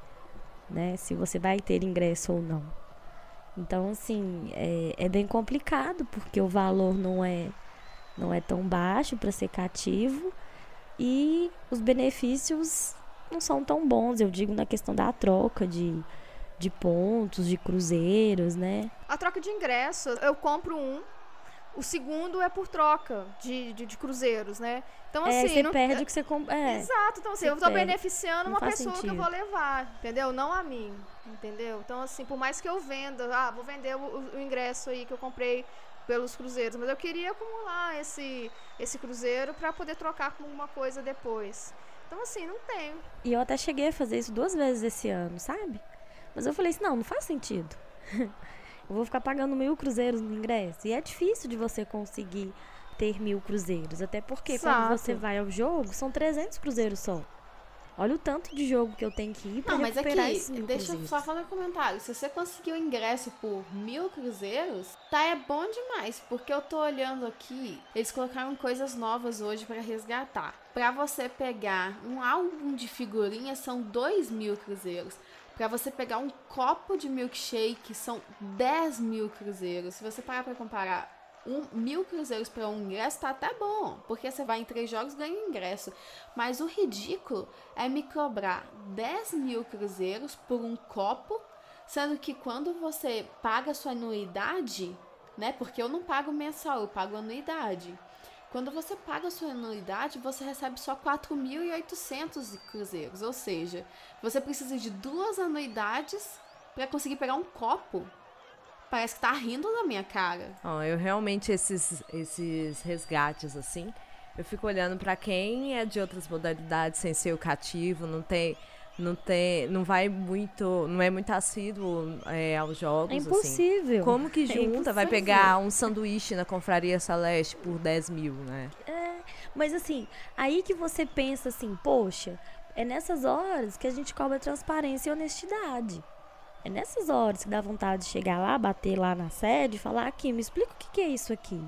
né? Se você vai ter ingresso ou não. Então, assim, é, é bem complicado, porque o valor não é, não é tão baixo para ser cativo e os benefícios não são tão bons, eu digo na questão da troca de, de pontos, de cruzeiros, né? A troca de ingresso, eu compro um, o segundo é por troca de, de, de cruzeiros, né? Então, é, assim. você não, perde o que você compra. É, Exato, então assim, eu perde. beneficiando Não uma pessoa que eu sentido. vou levar, entendeu? Não a mim, entendeu? Então, assim, por mais que eu venda, ah, vou vender o, o- o ingresso aí que eu comprei pelos cruzeiros, mas eu queria acumular esse, esse cruzeiro para poder trocar com alguma coisa depois. Então, assim, não tenho. E eu até cheguei a fazer isso duas vezes esse ano, sabe? Mas eu falei assim, não, não faz sentido. eu vou ficar pagando mil cruzeiros no ingresso. E é difícil de você conseguir ter mil cruzeiros. Até porque quando Exato. você vai ao jogo, são 300 cruzeiros só. Olha o tanto de jogo que eu tenho que ir pra Não, mas aqui, esses mil deixa eu cruzeiros. só fazer um comentário. Se você conseguiu ingresso por mil cruzeiros, tá é bom demais. Porque eu tô olhando aqui, eles colocaram coisas novas hoje pra resgatar. Pra você pegar um álbum de figurinhas, são dois mil cruzeiros. Pra você pegar um copo de milkshake, são 10 mil cruzeiros. Se você parar pra comparar um, mil cruzeiros pra um ingresso, tá até bom. Porque você vai em três jogos ganha ingresso. Mas o ridículo é me cobrar 10 mil cruzeiros por um copo, sendo que quando você paga sua anuidade, né? Porque eu não pago mensal, eu pago anuidade. Quando você paga sua anuidade, você recebe só 4.800 cruzeiros. Ou seja, você precisa de duas anuidades para conseguir pegar um copo. Parece que tá rindo da minha cara. Ó, eu realmente, esses, esses resgates, assim, eu fico olhando pra quem é de outras modalidades sem ser o cativo, não tem. Não tem. Não vai muito. Não é muito assíduo é, aos jogos. É assim. impossível. Como que É junta? vai impossível. pegar um sanduíche na Confraria Celeste por 10 mil, né? Mas assim, aí que você pensa assim, poxa, é nessas horas que a gente cobra transparência e honestidade. É nessas horas que dá vontade de chegar lá, bater lá na sede e falar aqui, me explica o que, que é isso aqui.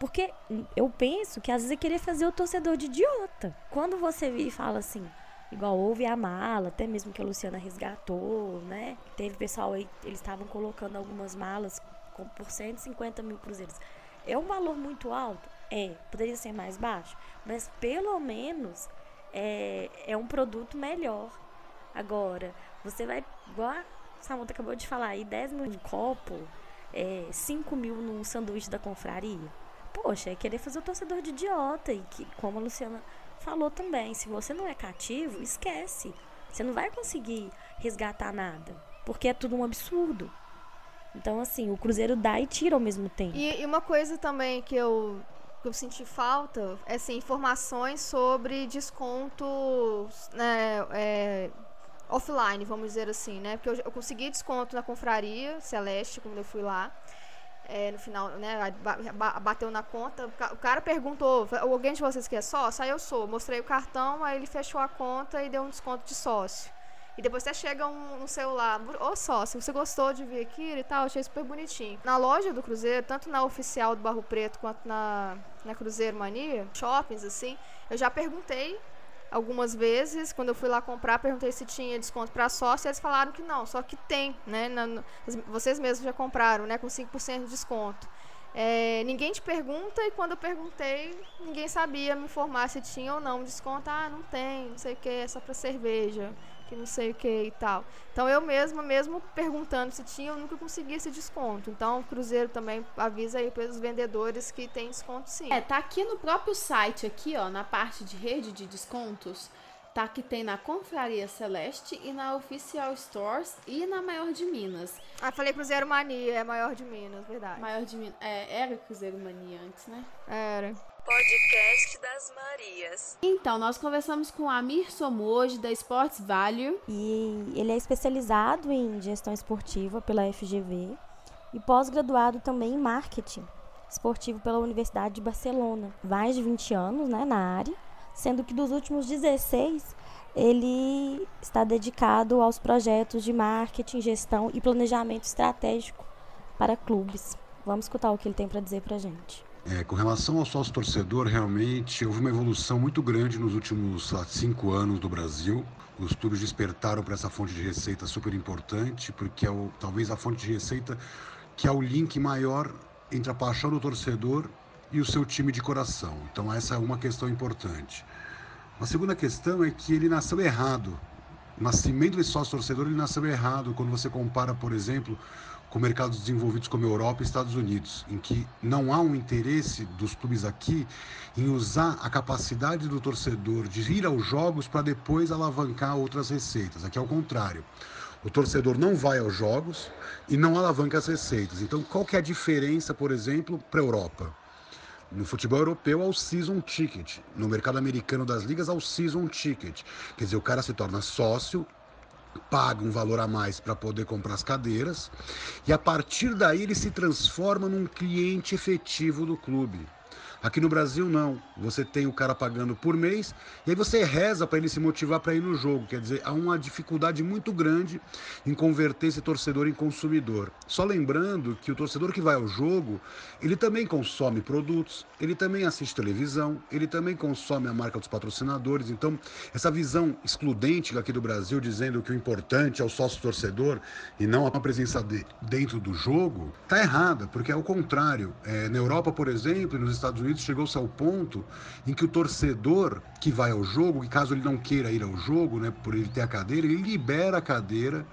Porque hum, eu penso que às vezes é querer fazer o torcedor de idiota. Quando você vira e fala assim, igual houve a mala, até mesmo que a Luciana resgatou, né? Teve pessoal aí, eles estavam colocando algumas malas com, por 150 mil cruzeiros. É um valor muito alto? É. Poderia ser mais baixo? Mas pelo menos é, é um produto melhor. Agora, você vai, igual a Samanta acabou de falar aí, 10 mil num copo, é, 5 mil num sanduíche da confraria. Poxa, é querer fazer o torcedor de idiota. E que, como a Luciana falou também, se você não é cativo, esquece. Você não vai conseguir resgatar nada. Porque é tudo um absurdo. Então, assim, o Cruzeiro dá e tira ao mesmo tempo. E, e uma coisa também que eu, que eu senti falta é assim, informações sobre descontos né, é, offline, vamos dizer assim, né? Porque eu, eu consegui desconto na confraria Celeste, quando eu fui lá. É, no final, né, ba- ba- bateu na conta. O ca- O cara perguntou: alguém de vocês que é sócio? Aí eu sou. Mostrei o cartão, aí ele fechou a conta e deu um desconto de sócio. E depois até chega um, um celular, ô sócio, você gostou de vir aqui e tal? Achei super bonitinho. Na loja do Cruzeiro, tanto na oficial do Barro Preto quanto na, na Cruzeiro Mania, shoppings assim, eu já perguntei algumas vezes, quando eu fui lá comprar, perguntei se tinha desconto para sócio, e eles falaram que não, só que tem, né? na- vocês mesmos já compraram, né? Com 5% de desconto. É, ninguém te pergunta e quando eu perguntei, ninguém sabia me informar se tinha ou não desconto. Ah, não tem, não sei o que, é só para cerveja, que não sei o que e tal. Então eu mesma, mesmo perguntando se tinha, eu nunca consegui esse desconto. Então o Cruzeiro também avisa aí para os vendedores que tem desconto sim. É, tá aqui no próprio site, aqui, ó, na parte de rede de descontos. Tá que tem na Confraria Celeste e na Oficial Stores e na Maior de Minas. Ah, falei Cruzeiro Mania, é maior de Minas, verdade. Maior de Minas. É, era Cruzeiro Mania antes, né? Era. Podcast das Marias. Então, nós conversamos com Amir Somoji, da Sports Value. E ele é especializado em gestão esportiva pela FGV e pós-graduado também em marketing esportivo pela Universidade de Barcelona. Mais de 20 anos né, na área, sendo que dos últimos 16 ele está dedicado aos projetos de marketing, gestão e planejamento estratégico para clubes. Vamos escutar o que ele tem para dizer para a gente. É, com relação ao sócio torcedor, realmente houve uma evolução muito grande nos últimos lá, cinco anos do Brasil. Os clubes despertaram para essa fonte de receita super importante, porque é o, talvez a fonte de receita que é o link maior entre a paixão do torcedor e o seu time de coração. Então essa é uma questão importante. A segunda questão é que ele nasceu errado. O nascimento desse sócio torcedor ele nasceu errado quando você compara, por exemplo, com mercados desenvolvidos como Europa e Estados Unidos, em que não há um interesse dos clubes aqui em usar a capacidade do torcedor de ir aos jogos para depois alavancar outras receitas. Aqui é o contrário. O torcedor não vai aos jogos e não alavanca as receitas. Então, qual que é a diferença, por exemplo, para a Europa? No futebol europeu, ao season ticket. No mercado americano das ligas, ao season ticket. Quer dizer, o cara se torna sócio paga um valor a mais para poder comprar as cadeiras e a partir daí ele se transforma num cliente efetivo do clube. Aqui no Brasil não. Você tem o cara pagando por mês e aí você reza para ele se motivar para ir no jogo. Quer dizer, há uma dificuldade muito grande em converter esse torcedor em consumidor. Só lembrando que o torcedor que vai ao jogo, ele também consome produtos, ele também assiste televisão, ele também consome a marca dos patrocinadores. Então, essa visão excludente aqui do Brasil dizendo que o importante é o sócio torcedor e não a presença dele dentro do jogo, tá errada, porque é o contrário. É, na Europa, por exemplo, e nos Estados Unidos chegou-se ao ponto em que o torcedor que vai ao jogo, que caso ele não queira ir ao jogo, né, por ele ter a cadeira, ele libera a cadeira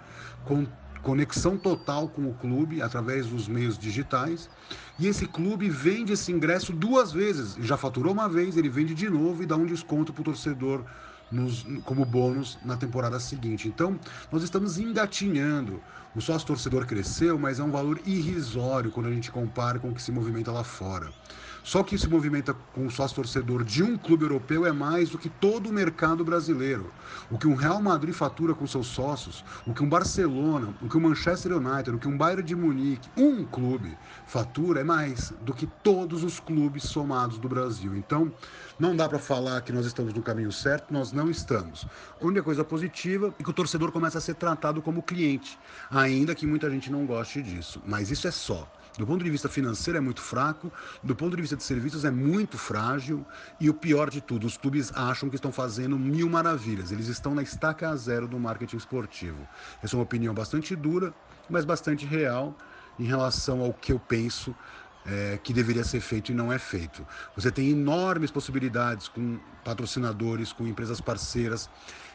com conexão total com o clube através dos meios digitais. E esse clube vende esse ingresso duas vezes. Já faturou uma vez, ele vende de novo e dá um desconto para o torcedor nos, como bônus na temporada seguinte. Então, nós estamos engatinhando. O sócio torcedor cresceu, mas é um valor irrisório quando a gente compara com o que se movimenta lá fora. Só que se movimenta com o sócio torcedor de um clube europeu é mais do que todo o mercado brasileiro. O que um Real Madrid fatura com seus sócios, o que um Barcelona, o que um Manchester United, o que um Bayern de Munique, um clube fatura é mais do que todos os clubes somados do Brasil. Então, não dá para falar que nós estamos no caminho certo, nós não estamos. A única coisa positiva é que o torcedor começa a ser tratado como cliente, ainda que muita gente não goste disso. Mas isso é só. Do ponto de vista financeiro é muito fraco, do ponto de vista de serviços é muito frágil e o pior de tudo, os clubes acham que estão fazendo mil maravilhas. Eles estão na estaca zero do marketing esportivo. Essa é uma opinião bastante dura, mas bastante real em relação ao que eu penso é, que deveria ser feito e não é feito. Você tem enormes possibilidades com patrocinadores, com empresas parceiras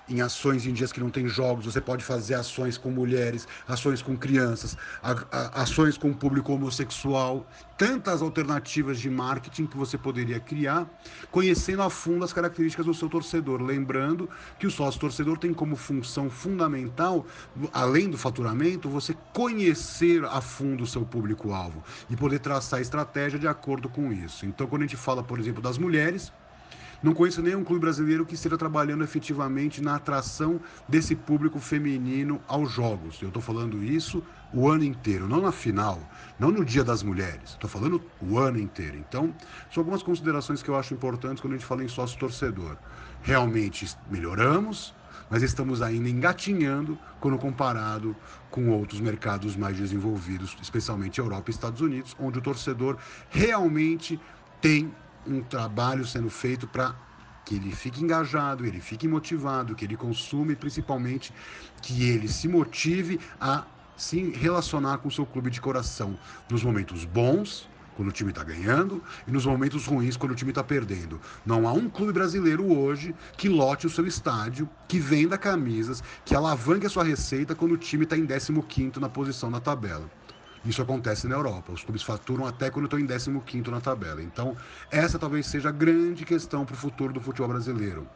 em ações em dias que não tem jogos, você pode fazer ações com mulheres, ações com crianças, a, a, ações com público homossexual, tantas alternativas de marketing que você poderia criar, conhecendo a fundo as características do seu torcedor. Lembrando que o sócio torcedor tem como função fundamental, além do faturamento, você conhecer a fundo o seu público-alvo e poder traçar estratégia de acordo com isso. Então, quando a gente fala, por exemplo, das mulheres, não conheço nenhum clube brasileiro que esteja trabalhando efetivamente na atração desse público feminino aos jogos. Eu estou falando isso o ano inteiro, não na final, não no Dia das Mulheres. Estou falando o ano inteiro. Então, são algumas considerações que eu acho importantes quando a gente fala em sócio torcedor. Realmente melhoramos, mas estamos ainda engatinhando quando comparado com outros mercados mais desenvolvidos, especialmente Europa e Estados Unidos, onde o torcedor realmente tem um trabalho sendo feito para que ele fique engajado, ele fique motivado, que ele consuma e principalmente que ele se motive a se relacionar com o seu clube de coração nos momentos bons, quando o time está ganhando, e nos momentos ruins, quando o time está perdendo. Não há um clube brasileiro hoje que lote o seu estádio, que venda camisas, que alavanque a sua receita quando o time está em 15 na posição na tabela. Isso acontece na Europa. Os clubes faturam até quando estão em 15 na tabela. Então, essa talvez seja a grande questão para o futuro do futebol brasileiro.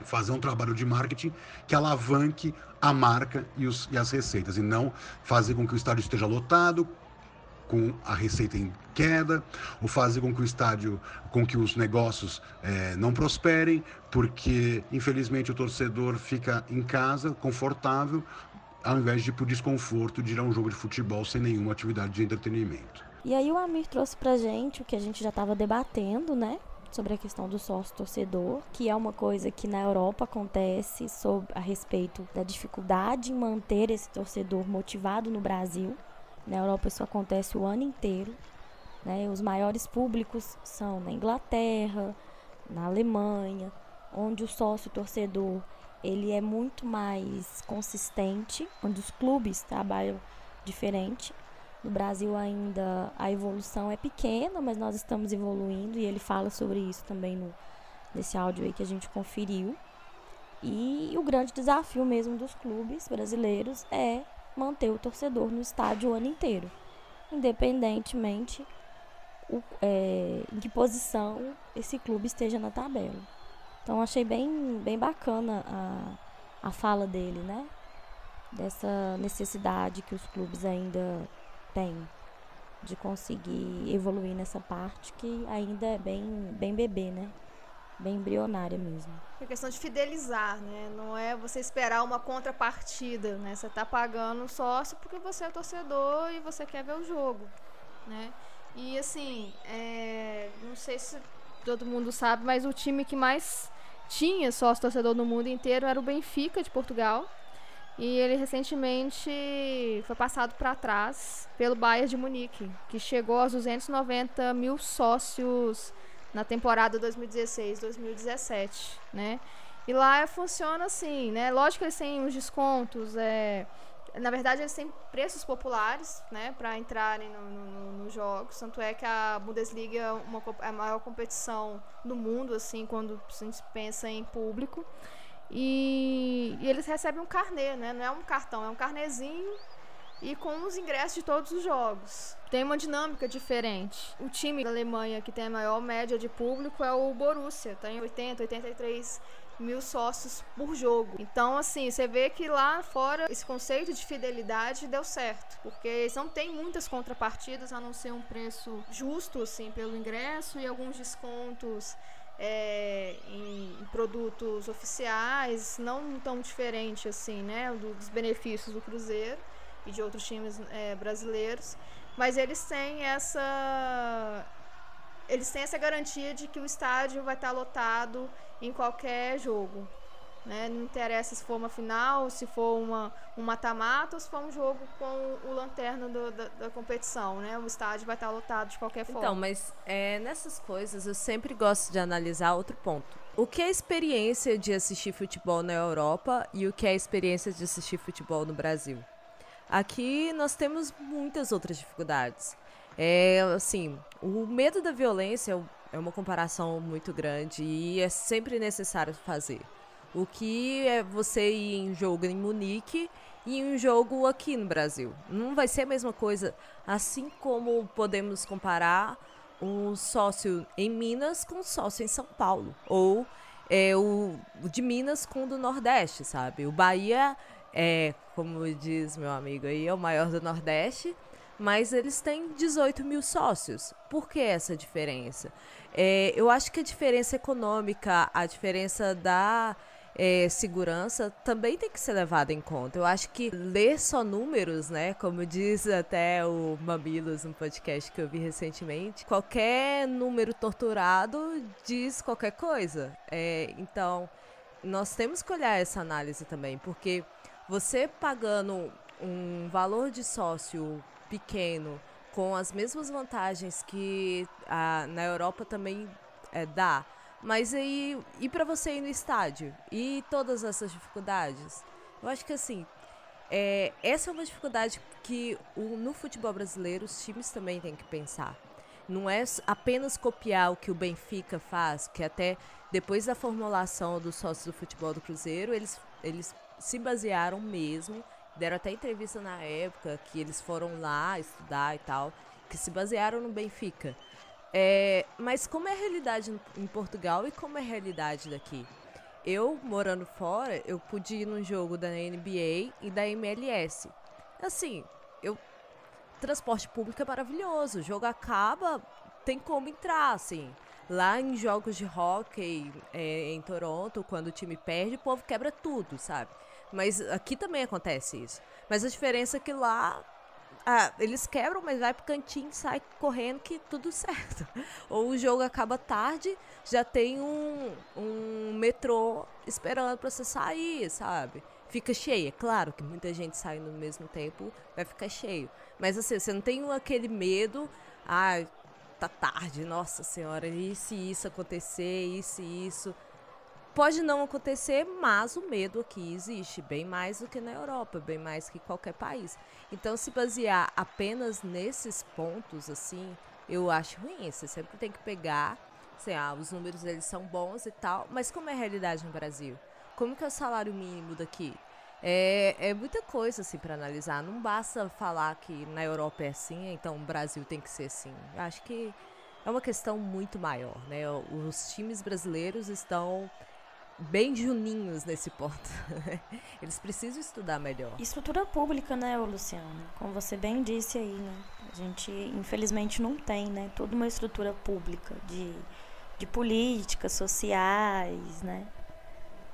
Fazer um trabalho de marketing que alavanque a marca e, os, e as receitas, e não fazer com que o estádio esteja lotado, com a receita em queda, ou fazer com que o estádio, com que os negócios é, não prosperem, porque infelizmente o torcedor fica em casa, confortável, ao invés de ir pro desconforto de ir a um jogo de futebol sem nenhuma atividade de entretenimento. E aí o Amir trouxe pra gente o que a gente já estava debatendo, né? sobre a questão do sócio torcedor, que é uma coisa que na Europa acontece sobre a respeito da dificuldade em manter esse torcedor motivado no Brasil. Na Europa isso acontece o ano inteiro. Né? Os maiores públicos são na Inglaterra, na Alemanha, onde o sócio torcedor ele é muito mais consistente, onde os clubes trabalham diferente. No Brasil ainda a evolução é pequena, mas nós estamos evoluindo e ele fala sobre isso também no, nesse áudio aí que a gente conferiu. E o grande desafio mesmo dos clubes brasileiros é manter o torcedor no estádio o ano inteiro, independentemente o, é, em que posição esse clube esteja na tabela. Então achei bem, bem bacana a, a fala dele, né? Dessa necessidade que os clubes ainda têm de conseguir evoluir nessa parte que ainda é bem, bem bebê, né? Bem embrionária mesmo. É questão de fidelizar, né? Não é você esperar uma contrapartida, né? Você tá pagando sócio porque você é torcedor e você quer ver o jogo, né? E assim, é... não sei se todo mundo sabe, mas o time que mais tinha sócio torcedor no mundo inteiro era o Benfica de Portugal. E ele recentemente foi passado para trás pelo Bayern de Munique, que chegou aos 290 mil sócios na temporada 2016-2017, né? E lá funciona assim, né? Lógico que eles têm os descontos, é, na verdade, eles têm preços populares, né, para entrarem nos no, no, jogos. Tanto é que a Bundesliga é, uma, é a maior competição do mundo, assim, quando a gente pensa em público. E, e, eles recebem um carnê, né? Não é um cartão, é um carnezinho e com os ingressos de todos os jogos. Tem uma dinâmica diferente. O time da Alemanha que tem a maior média de público é o Borussia, tem 80, 83 mil sócios por jogo. Então, assim, você vê que lá fora esse conceito de fidelidade deu certo, porque eles não têm muitas contrapartidas a não ser um preço justo, assim, pelo ingresso e alguns descontos. É, em, produtos oficiais, não tão diferente assim, né, dos benefícios do Cruzeiro e de outros times é, brasileiros, mas eles têm essa eles têm essa garantia de que o estádio vai estar lotado em qualquer jogo. Né? Não interessa se for uma final, se for uma, um mata-mata ou se for um jogo com o lanterna do, da, da, competição. Né? O estádio vai estar lotado de qualquer forma. Então, mas é, nessas coisas eu sempre gosto de analisar outro ponto. O que é a experiência de assistir futebol na Europa e o que é a experiência de assistir futebol no Brasil? Aqui nós temos muitas outras dificuldades. É assim, o medo da violência é uma comparação muito grande e é sempre necessário fazer. O que é você ir em jogo em Munique e um jogo aqui no Brasil. Não vai ser a mesma coisa, assim como podemos comparar um sócio em Minas com um sócio em São Paulo. Ou é, o de Minas com o do Nordeste, sabe? O Bahia é, como diz meu amigo aí, é o maior do Nordeste mas eles têm 18 mil sócios. Por que essa diferença? É, eu acho que a diferença econômica, a diferença da é, segurança também tem que ser levada em conta. Eu acho que ler só números, né? Como diz até o Mamilos no podcast que eu vi recentemente, qualquer número torturado diz qualquer coisa. É, então, nós temos que olhar essa análise também, porque você pagando um valor de sócio pequeno, com as mesmas vantagens que a, na Europa também é, dá. Mas aí, e para você ir no estádio? E todas essas dificuldades? Eu acho que assim, é, essa é uma dificuldade que o, no futebol brasileiro os times também têm que pensar. Não é apenas copiar o que o Benfica faz, que até depois da formulação dos sócios do futebol do Cruzeiro, eles, eles se basearam mesmo deram até entrevista na época que eles foram lá estudar e tal, que se basearam no Benfica. É, mas como é a realidade em Portugal e como é a realidade daqui? Eu, morando fora, eu pude ir num jogo da NBA e da MLS. Assim, eu transporte público é maravilhoso. O jogo acaba, tem como entrar, assim. Lá em jogos de hockey é, em Toronto, quando o time perde, o povo quebra tudo, sabe? Mas aqui também acontece isso. Mas a diferença é que lá ah, eles quebram, mas vai pro cantinho sai correndo que tudo certo. Ou o jogo acaba tarde, já tem um, um metrô esperando pra você sair, sabe? Fica cheio. É claro que muita gente sai no mesmo tempo, vai ficar cheio. Mas assim, você não tem aquele medo, ah, tá tarde, nossa senhora, e se isso acontecer, e se isso. Pode não acontecer, mas o medo aqui existe, bem mais do que na Europa, bem mais que qualquer país. Então, se basear apenas nesses pontos, assim, eu acho ruim. Você sempre tem que pegar, assim, ah, os números eles são bons e tal, mas como é a realidade no Brasil? Como que é o salário mínimo daqui? É, é muita coisa, assim, para analisar. Não basta falar que na Europa é assim, então o Brasil tem que ser assim. Eu acho que é uma questão muito maior, né? Os times brasileiros estão bem juninhos nesse ponto. Eles precisam estudar melhor. Estrutura pública, né, Luciano? Como você bem disse aí, né? A gente, infelizmente, não tem, né? Toda uma estrutura pública de, de políticas sociais, né?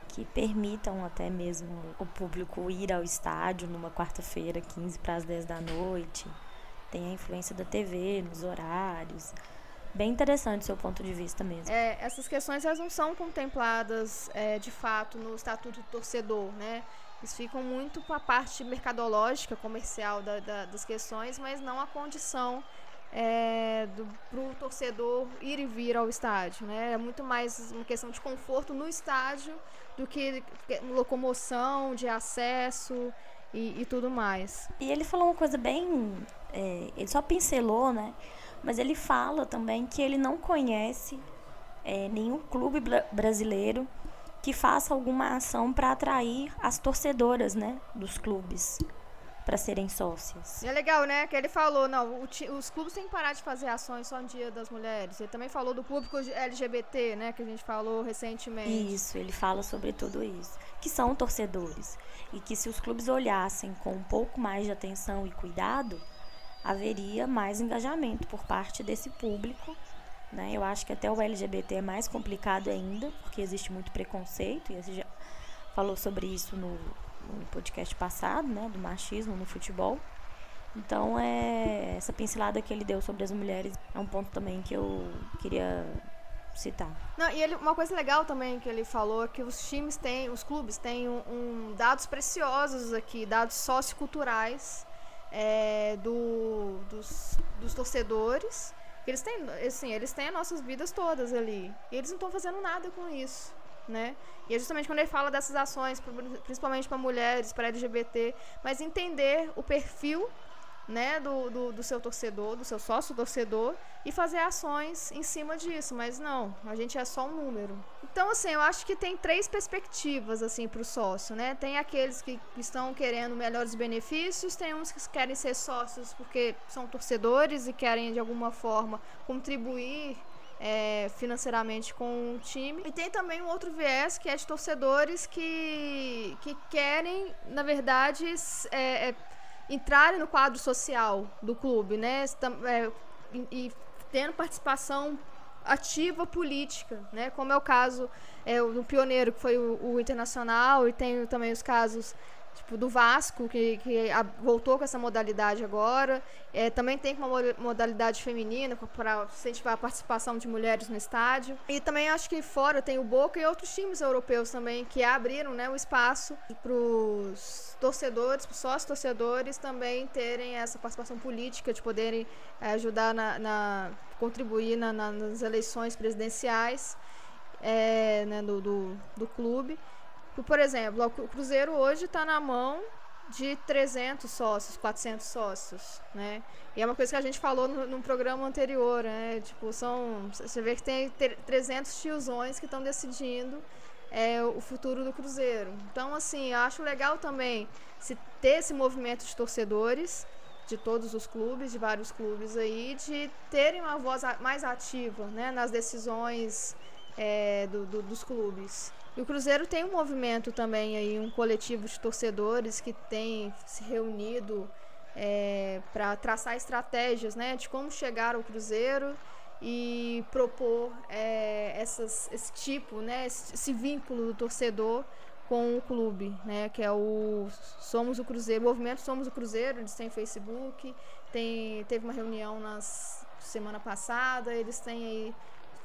Que permitam até mesmo o público ir ao estádio numa quarta-feira, 15 para as 10 da noite. Tem a influência da TV nos horários bem interessante o seu ponto de vista mesmo. É, essas questões elas não são contempladas é, de fato no estatuto do torcedor, né? Eles ficam muito com a parte mercadológica, comercial da, da, das questões, mas não a condição é, para o torcedor ir e vir ao estádio. Né? É muito mais uma questão de conforto no estádio do que locomoção, de acesso e, e tudo mais. E ele falou uma coisa bem. É, ele só pincelou, né? Mas ele fala também que ele não conhece é, nenhum clube brasileiro que faça alguma ação para atrair as torcedoras, né, dos clubes para serem sócias. E é legal, né, que ele falou, não, os clubes têm que parar de fazer ações só no Dia das Mulheres. Ele também falou do público LGBT, né, que a gente falou recentemente. Isso, ele fala sobre tudo isso, que são torcedores e que se os clubes olhassem com um pouco mais de atenção e cuidado, haveria mais engajamento por parte desse público. Né? Eu acho que até o LGBT é mais complicado ainda, porque existe muito preconceito, e você já falou sobre isso no, no podcast passado, né? do machismo no futebol. Então, é, essa pincelada que ele deu sobre as mulheres é um ponto também que eu queria citar. Não, e ele, uma coisa legal também que ele falou é que os times têm, os clubes têm um, um dados preciosos aqui, dados socioculturais é, do, dos, dos torcedores. Eles têm, assim, eles têm as nossas vidas todas ali. E eles não estão fazendo nada com isso. Né? E é justamente quando ele fala dessas ações, principalmente para mulheres, para LGBT, mas entender o perfil né, do, do, do, seu torcedor, do seu sócio torcedor e fazer ações em cima disso, mas não, a gente é só um número. Então, assim, eu acho que tem três perspectivas assim para o sócio, né? Tem aqueles que estão querendo melhores benefícios, tem uns que querem ser sócios porque são torcedores e querem de alguma forma contribuir é, financeiramente com o time. E tem também um outro viés que é de torcedores que, que querem, na verdade, é, é, entrarem no quadro social do clube, né? É, e, tendo participação ativa política, né? Como é o caso é, do pioneiro que foi o, o Internacional e tem também os casos tipo, do Vasco, que, que a, voltou com essa modalidade agora. É, também tem uma modalidade feminina para incentivar a participação de mulheres no estádio. E também acho que fora tem o Boca e outros times europeus também que abriram né, o espaço para os torcedores, para os sócios torcedores também terem essa participação política, de poderem é, ajudar na, na contribuir na, na, nas eleições presidenciais é, né, do, do, do clube. Por exemplo, o Cruzeiro hoje está na mão de 300 sócios, 400 sócios, né? E é uma coisa que a gente falou no, no programa anterior, né? Tipo, são... Você vê que tem 300 tiozões que estão decidindo é, o futuro do Cruzeiro. Então, assim, eu acho legal também se ter esse movimento de torcedores de todos os clubes, de vários clubes aí, de terem uma voz mais ativa, né? Nas decisões é, do, do, dos clubes. E o Cruzeiro tem um movimento também aí, um coletivo de torcedores que tem se reunido é, para traçar estratégias, né, de como chegar ao Cruzeiro e propor é, essas, esse tipo, né, esse, vínculo do torcedor com o clube, né? Que é o Somos o Cruzeiro, Movimento Somos o Cruzeiro, eles têm Facebook, tem, teve uma reunião na semana passada, eles têm aí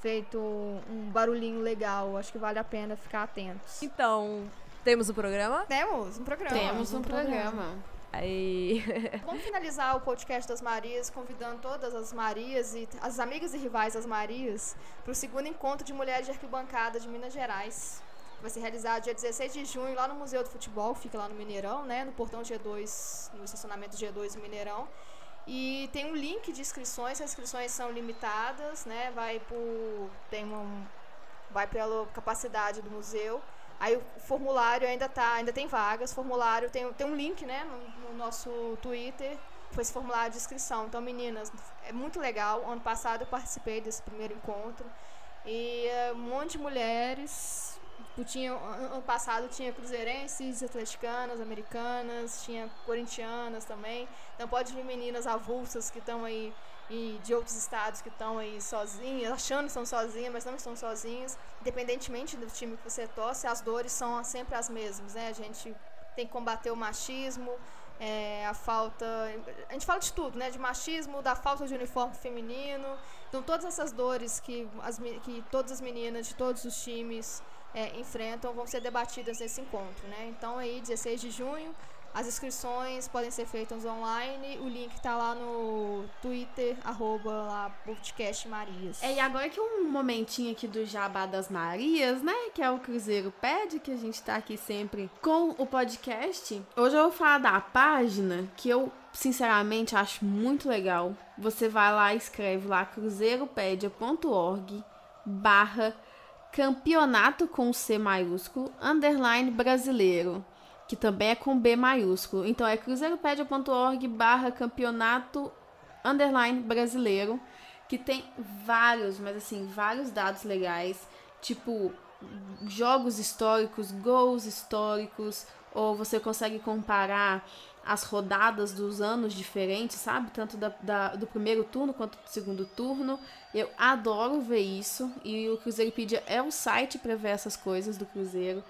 feito um barulhinho legal, acho que vale a pena ficar atentos. Então, temos o programa? Temos um programa. Temos um programa. Aí. Vamos finalizar o podcast das Marias convidando todas as Marias e as amigas e rivais das Marias para o segundo encontro de mulheres de arquibancada de Minas Gerais. Vai ser realizado dia 16 de junho lá no Museu do Futebol, fica lá no Mineirão, né? No portão G2, no estacionamento G2 do Mineirão. E tem um link de inscrições, as inscrições são limitadas, né? Vai por. Tem um. Vai pela capacidade do museu. Aí o formulário ainda tá, ainda tem vagas, formulário tem, tem um link, né, no, no nosso Twitter, foi esse formulário de inscrição. Então, meninas, é muito legal. Ano passado eu participei desse primeiro encontro e uh, um monte de mulheres. Tipo, tinha, ano passado tinha cruzeirenses, atleticanas, americanas, tinha corintianas também. Então pode vir meninas avulsas que estão aí e de outros estados que estão aí sozinhas, achando que estão sozinhas, mas não estão sozinhas. Independentemente do time que você torce, as dores são sempre as mesmas, né? A gente tem que combater o machismo, é, a falta. A gente fala de tudo, né? De machismo, da falta de uniforme feminino. Então, todas essas dores que, as, que todas as meninas de todos os times é, enfrentam vão ser debatidas nesse encontro, né? Então, aí, 16 de junho, as inscrições podem ser feitas online. O link tá lá no Twitter, arroba lá, podcast Marias. É, e agora que um momentinho aqui do Jabá das Marias, né? Que é o Cruzeiro Pede, que a gente tá aqui sempre com o podcast. Hoje eu vou falar da página que eu, sinceramente, acho muito legal. Você vai lá escreve lá cruzeiropedia.org barra campeonato com C maiúsculo, underline brasileiro que também é com B maiúsculo. Então é cruzeiropedia.org barra campeonato underline brasileiro, que tem vários, mas assim, vários dados legais, tipo jogos históricos, gols históricos, ou você consegue comparar as rodadas dos anos diferentes, sabe? Tanto da, da, do primeiro turno quanto do segundo turno. Eu adoro ver isso. E o Cruzeiropedia é o site para ver essas coisas do Cruzeiro.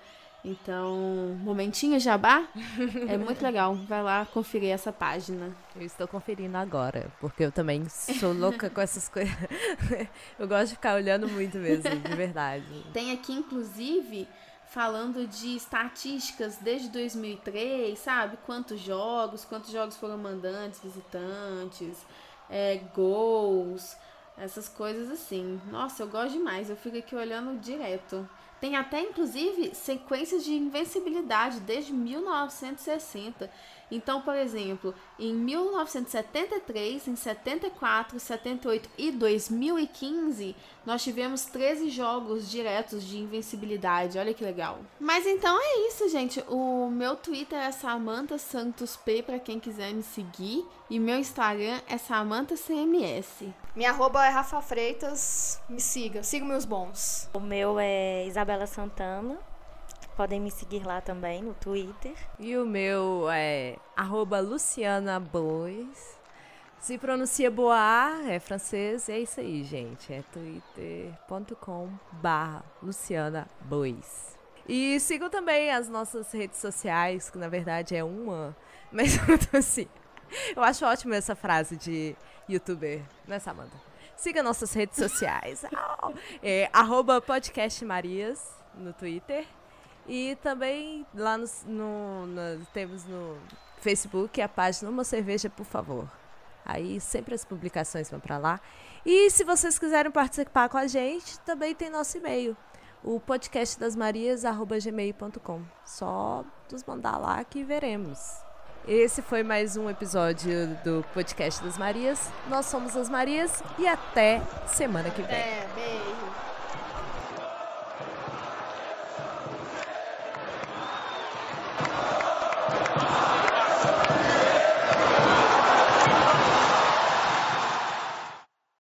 Então, momentinho jabá é muito legal. Vai lá conferir essa página. Eu estou conferindo agora, porque eu também sou louca com essas coisas. eu gosto de ficar olhando muito mesmo, de verdade. Tem aqui, inclusive, falando de estatísticas desde 2003, sabe? Quantos jogos, quantos jogos foram mandantes, visitantes, é, gols, essas coisas assim. Nossa, eu gosto demais. Eu fico aqui olhando direto. Tem até, inclusive, sequências de invencibilidade desde 1960. Então, por exemplo, em 1973, em 74, 78 e 2015, nós tivemos 13 jogos diretos de invencibilidade. Olha que legal. Mas então é isso, gente. O meu Twitter é Samantha Santos P para quem quiser me seguir e meu Instagram é Samantha CMS. Minha arroba é Rafa Freitas. Me siga, siga meus bons. O meu é Isabela Santana. Podem me seguir lá também no Twitter. E o meu é arroba Luciana Bois. Se pronuncia Boa, é francês, é isso aí, gente. É twitter.com barra Luciana Bois. E sigam também as nossas redes sociais, que na verdade é uma, mas assim, eu acho ótima essa frase de youtuber, né, Samanta? Siga nossas redes sociais. é, arroba podcast Marias no Twitter. E também lá no, no, no, temos no Facebook a página Uma Cerveja, por favor. Aí sempre as publicações vão para lá. E se vocês quiserem participar com a gente, também tem nosso e-mail. O podcast das Marias, gmail.com. Só nos mandar lá que veremos. Esse foi mais um episódio do podcast das Marias. Nós somos as Marias e até semana que vem. É, beijo.